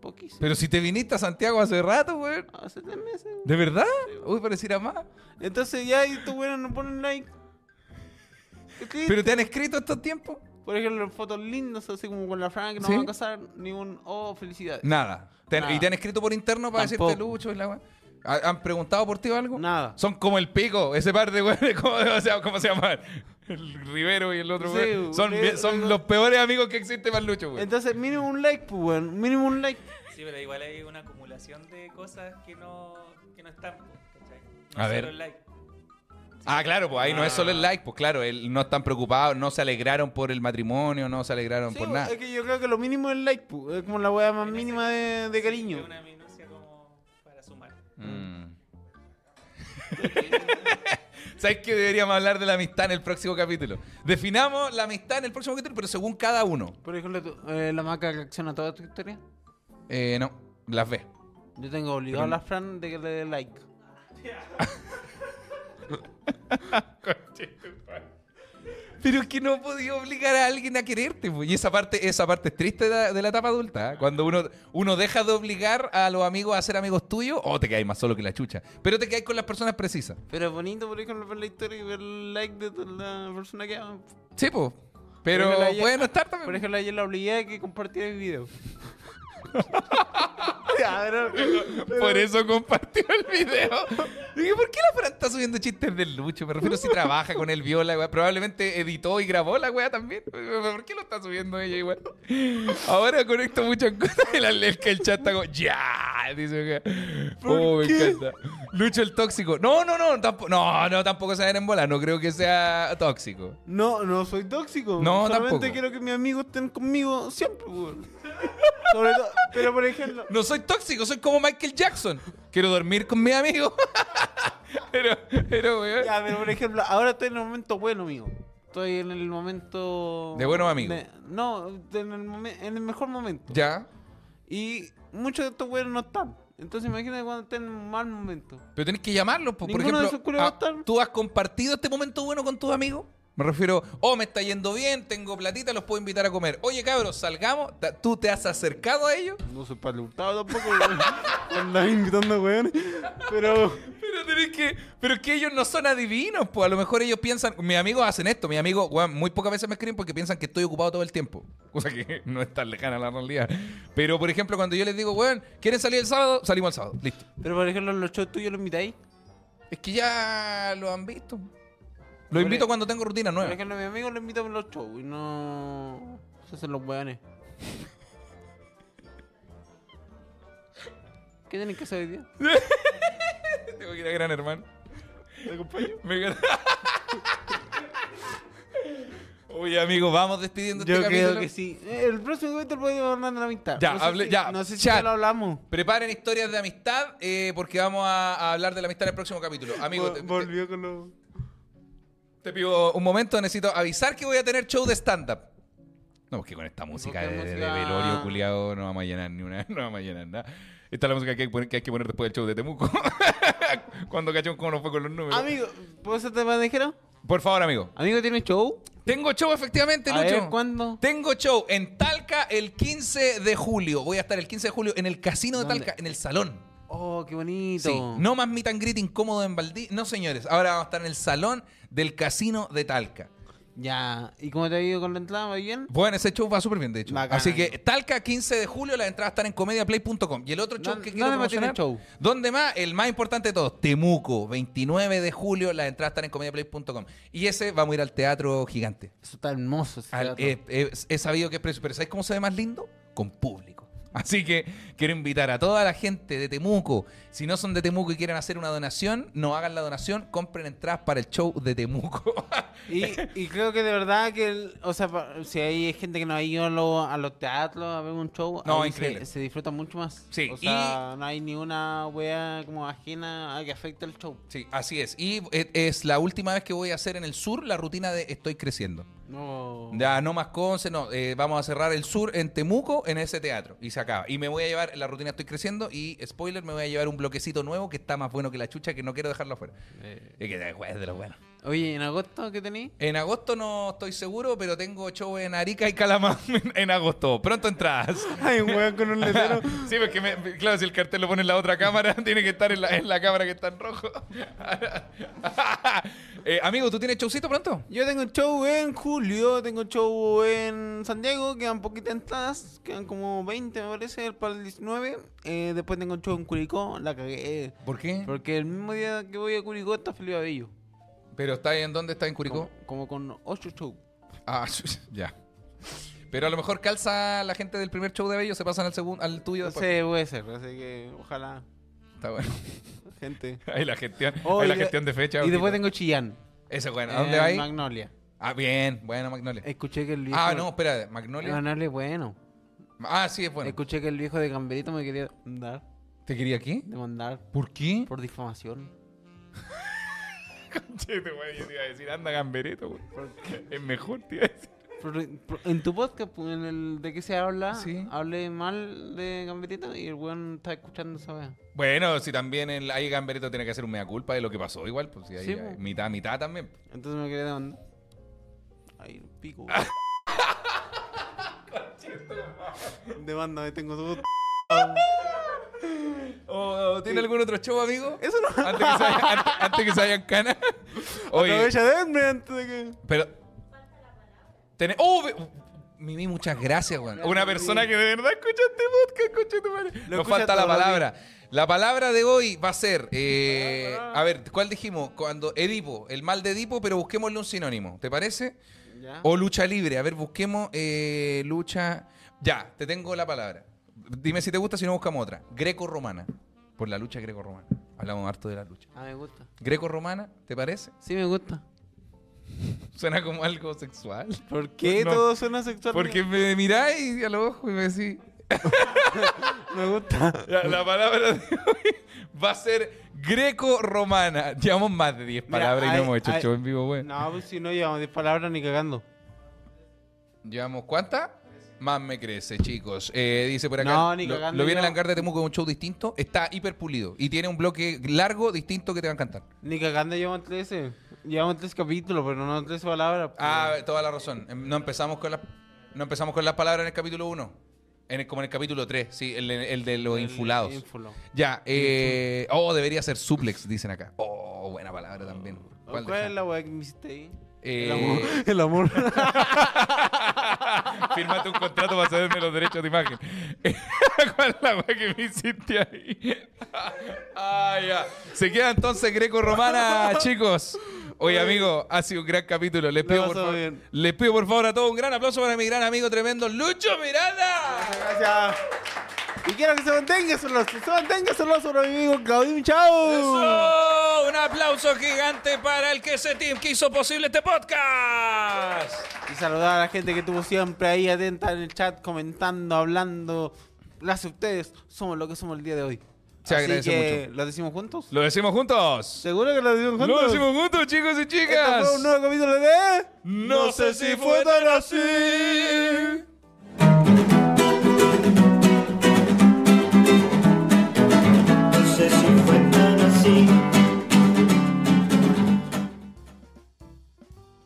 Poquísimo. Pero si te viniste a Santiago hace rato, weón. Hace tres meses. ¿De verdad? Uy, pareciera más. Entonces ya y estos weones no ponen like. ¿Pero te han escrito estos tiempos? Por ejemplo, fotos lindas, así como con la Fran que nos ¿Sí? vamos a casar, ni un oh, felicidades. Nada. ¿Te han- Nada. ¿Y te han escrito por interno para Tampoco. decirte Lucho y la weá? ¿Ha- ¿Han preguntado por ti o algo? Nada. Son como el pico, ese par de weones, ¿cómo, o sea, ¿cómo se llaman? El Rivero y el otro Sí, weón. Son, son los peores amigos que existen para el Lucho, weón. Entonces, mínimo un like, pues, weón. Mínimo un like. Sí, pero igual hay una acumulación de cosas que no, que no están, pues, ¿cachai? No A ver. like. Ah, claro, pues ahí no es solo el like, pues claro, el- no están preocupados, no se alegraron por el matrimonio, no se alegraron Sí, por pues, nada. es que yo creo que lo mínimo es el like, pues. Es como la weá más mínima de, de cariño. Una minucia como para sumar. Mm. ¿Sabes que deberíamos hablar de la amistad en el próximo capítulo? Definamos la amistad en el próximo capítulo, pero según cada uno. Por ejemplo, tú, eh, la maca reacciona a toda tu historia. Eh, no, las ve. Yo tengo obligado Pero- a la Fran de que le dé like. Pero es que no podía obligar a alguien a quererte, pues. Y esa parte, esa parte es triste de la, de la etapa adulta. ¿eh? Cuando uno, uno deja de obligar a los amigos a ser amigos tuyos, o te quedáis más solo que la chucha. Pero te quedáis con las personas precisas. Pero es bonito, por ejemplo, ver la historia y ver el like de la persona que ama. Sí, pues. Pero puede no estar también. Por ejemplo, ayer la obligué a que compartiera el video. Por eso compartió el video. Dije, ¿por qué la Fran está subiendo chistes del Lucho? Me refiero si trabaja con él, vio la weá. Probablemente editó y grabó la weá también. ¿Por qué lo está subiendo ella igual? Ahora conecto muchas cosas. El, el, el chat está como, ¡ya! Dice. Oh, me encanta. Lucho el tóxico. No, no, no. Tampoco, no, no, tampoco se en bola. No creo que sea tóxico. No, no soy tóxico. No, Solamente tampoco. quiero que mis amigos estén conmigo siempre, weón. Sobre todo, pero por ejemplo, No soy tóxico, soy como Michael Jackson. Quiero dormir con mis amigos. pero, pero, weón. ya, pero por ejemplo, ahora estoy en el momento bueno, amigo. Estoy en el momento De buenos amigos. de- no, en el, momen- en el mejor momento. Ya. Y muchos de estos güeyes no están. Entonces imagínate cuando estén en un mal momento. Pero tenés que llamarlos, po. por Ninguno de ejemplo. esos ah, a. ¿Tú has compartido este momento bueno con tus amigos? Me refiero, oh, me está yendo bien, tengo platita, los puedo invitar a comer. Oye, cabros, salgamos. ¿Tú te has acercado a ellos? No soy para hurtado tampoco. Andas invitando güeyes. Pero. Pero tenés que. Pero es que ellos no son adivinos, pues. A lo mejor ellos piensan. Mis amigos hacen esto. Mis amigos, weón, muy pocas veces me escriben porque piensan que estoy ocupado todo el tiempo. Cosa que no es tan lejana a la realidad. Pero, por ejemplo, cuando yo les digo, weón, ¿quieren salir el sábado? Salimos el sábado. Listo. Pero por ejemplo, los shows tuyos los invitáis. Es que ya lo han visto. Lo invito cuando tengo rutina nueva. ejemplo, mis amigos los invitan a los shows y no. Se hacen los weones. ¿Qué tienen que hacer hoy día? Tengo que ir a Gran Hermano. ¿Te acompaño? Me Oye, amigo, vamos despidiendo Yo este creo capítulo. que sí. Eh, El próximo capítulo podemos hablar de la amistad. Ya, no sé hable- si- ya, No sé si chat. ya lo hablamos. Preparen historias de amistad eh, porque vamos a, a hablar de la amistad en el próximo capítulo. Amigo, Vol- te, te- Volvió con los. Te pido un momento, necesito avisar que voy a tener show de stand-up. No, porque con esta música de, de velorio culiado no vamos a llenar ni una, no vamos a llenar nada. Esta es la música que hay que poner, que hay que poner después del show de Temuco. Cuando cachón cómo nos fue con los números. Amigo, ¿puedo hacerte bandejero? Por favor, amigo. Amigo, ¿tiene show? Tengo show efectivamente, A Lucho. ver, ¿cuándo? Tengo show en Talca el 15 de julio. Voy a estar el 15 de julio en el casino de ¿Dónde? Talca, en el salón. Oh, qué bonito. Sí, no más meet and greet incómodo en Valdí. No, señores. Ahora vamos a estar en el salón del casino de Talca. Ya, ¿y cómo te ha ido con la entrada? ¿Va bien? Bueno, ese show va súper bien, de hecho. Bacán. Así que Talca, 15 de julio, las entradas están en comediaplay.com. Y el otro show ¿Dónde- que quiero promocionar, show? ¿Dónde más? El más importante de todos, Temuco, 29 de julio, las entradas están en comediaplay.com. Y ese vamos a ir al Teatro Gigante. Eso está hermoso. ese Al- teatro. eh, eh, he sabido que es precio, pero ¿sabes cómo se ve más lindo? Con público. Así que quiero invitar a toda la gente de Temuco. Si no son de Temuco y quieren hacer una donación, no hagan la donación, compren entradas para el show de Temuco. Y, y creo que de verdad que, el- o sea, si hay gente que no ha ido a, lo- a los teatros a ver un show, No. Se, se disfruta mucho más. Sí, O sea, no hay ni una wea como ajena a que afecte el show. sí, así es. Y e- es la última vez que voy a hacer en el sur la rutina de Estoy creciendo. No. Ya no más Conce, no. eh, vamos a cerrar el sur en Temuco en ese teatro. Y se acaba. Y me voy a llevar, la rutina estoy creciendo. Y spoiler, me voy a llevar un bloquecito nuevo que está más bueno que la chucha, que no quiero dejarlo afuera. Eh, Y que es de lo bueno. Oye, ¿en agosto qué tení? En agosto no estoy seguro, pero tengo show en Arica y Calamar en, en agosto. Pronto entradas. Hay un weón con un letrero. Sí, porque me- claro, si el cartel lo pone en la otra cámara, tiene que estar en la, en la cámara que está en rojo. Eh, amigo, ¿tú tienes showcito pronto? Yo tengo show en julio, tengo show en Santiago, quedan poquitas entradas, quedan como 20 me parece, para el 19. Eh, después tengo show en Curicó, la cagué. ¿Por qué? Porque el mismo día que voy a Curicó está Felipe Abello. ¿Pero está en dónde está en Curicó? Como, como con 8 shows. Ah, ya. Pero a lo mejor calza la gente del primer show de Bello, se pasan al segundo, al tuyo después. sé, puede ser, así que ojalá, Está bueno. gente. Ahí la gestión, Oh, ahí y la de- gestión de fecha. Y después tengo Chillán. Eso, bueno. ¿A en dónde va ahí? Magnolia. Ah, bien. Bueno, Magnolia. Escuché que el viejo... Ah, no, espera. Magnolia. Magnolia es bueno. Ah, sí, es bueno. Escuché que el viejo de Gamberito me quería mandar, ¿Te quería aquí? demandar ¿Por qué? por difamación. Che, te güey, yo te iba a decir, anda gambereto, güey. Es mejor, te iba a decir. En tu podcast, pues, en el de qué se habla, Sí. hablé mal de Gamberito y el weón está escuchando esa wea. Bueno, si también el, ahí Gamberito tiene que hacer un mea culpa de lo que pasó, igual, pues si hay, Sí, hay pues. mitad, mitad también. Entonces me quería demandar. Ay, pico. Demándame, tengo todo. ¿O tiene algún otro show, amigo? Eso no. Antes que se vayan, antes, antes que se vayan canas. Oye, Aprovecha de verme antes de que. pero. ¡Oh! Mimi, muchas gracias, weón. Una persona que de verdad escucha este podcast, escucha tu madre. Nos escucha falta la palabra. La palabra de hoy va a ser. eh, a ver, ¿cuál dijimos? Cuando Edipo, el mal de Edipo, pero busquémosle un sinónimo. ¿Te parece? Ya. O lucha libre. A ver, busquemos eh, lucha. Ya, te tengo la palabra. Dime si te gusta, si no buscamos otra. Greco-romana. Por la lucha greco-romana. Hablamos harto de la lucha. Ah, me gusta. Greco-romana, ¿te parece? Sí, me gusta. Suena como algo sexual. ¿Por qué No. todo suena sexual? Porque me miráis a los ojos y me decís. me gusta. La, la palabra de hoy va a ser greco-romana. Llevamos más de 10 Mira, palabras y hay- no hemos hecho hay- show en vivo, güey. No, pues si no llevamos 10 palabras ni cagando. ¿Llevamos cuántas? Más me crece, chicos. Eh, dice por acá. No, ni lo, lo viene el hangar de Temuco con un show distinto. Está hiper pulido. Y tiene un bloque largo distinto que te va a encantar. Ni cagando llevamos 13. Llevamos 3 capítulos, pero no 13 palabras. pues. Ah, toda la razón. Em, No empezamos con las, no empezamos con las palabras en el capítulo 1. En el- como en el capítulo 3, sí, el, el de los El infulados. ínfulo. Ya, eh, oh, debería ser suplex, dicen acá. Oh, buena palabra también. ¿Cuál, deja? es la weá que me hiciste ahí? Eh, El amor. El amor. Firmate un contrato para cederme los derechos de imagen. ¿Cuál es la weá que me hiciste ahí? ah, ya. Se queda entonces greco-romana, chicos. Oye, amigo, ha sido un gran capítulo. Les pido, por favor, les pido por favor a todos un gran aplauso para mi gran amigo tremendo Lucho Miranda. Gracias. Y quiero que se mantenga celoso. Se mantenga celoso por mi amigo Claudio Chao. ¡Eso! Un aplauso gigante para el que se team que hizo posible este podcast. Y saludar a la gente que estuvo siempre ahí atenta en el chat, comentando, hablando. Gracias a ustedes. Somos lo que somos el día de hoy. Se Así agradece que, mucho. ¿Lo decimos juntos? ¿Lo decimos juntos? ¿Seguro que lo decimos juntos? Lo decimos juntos, chicos y chicas. fue un nuevo capítulo de... No sé si fue tan así.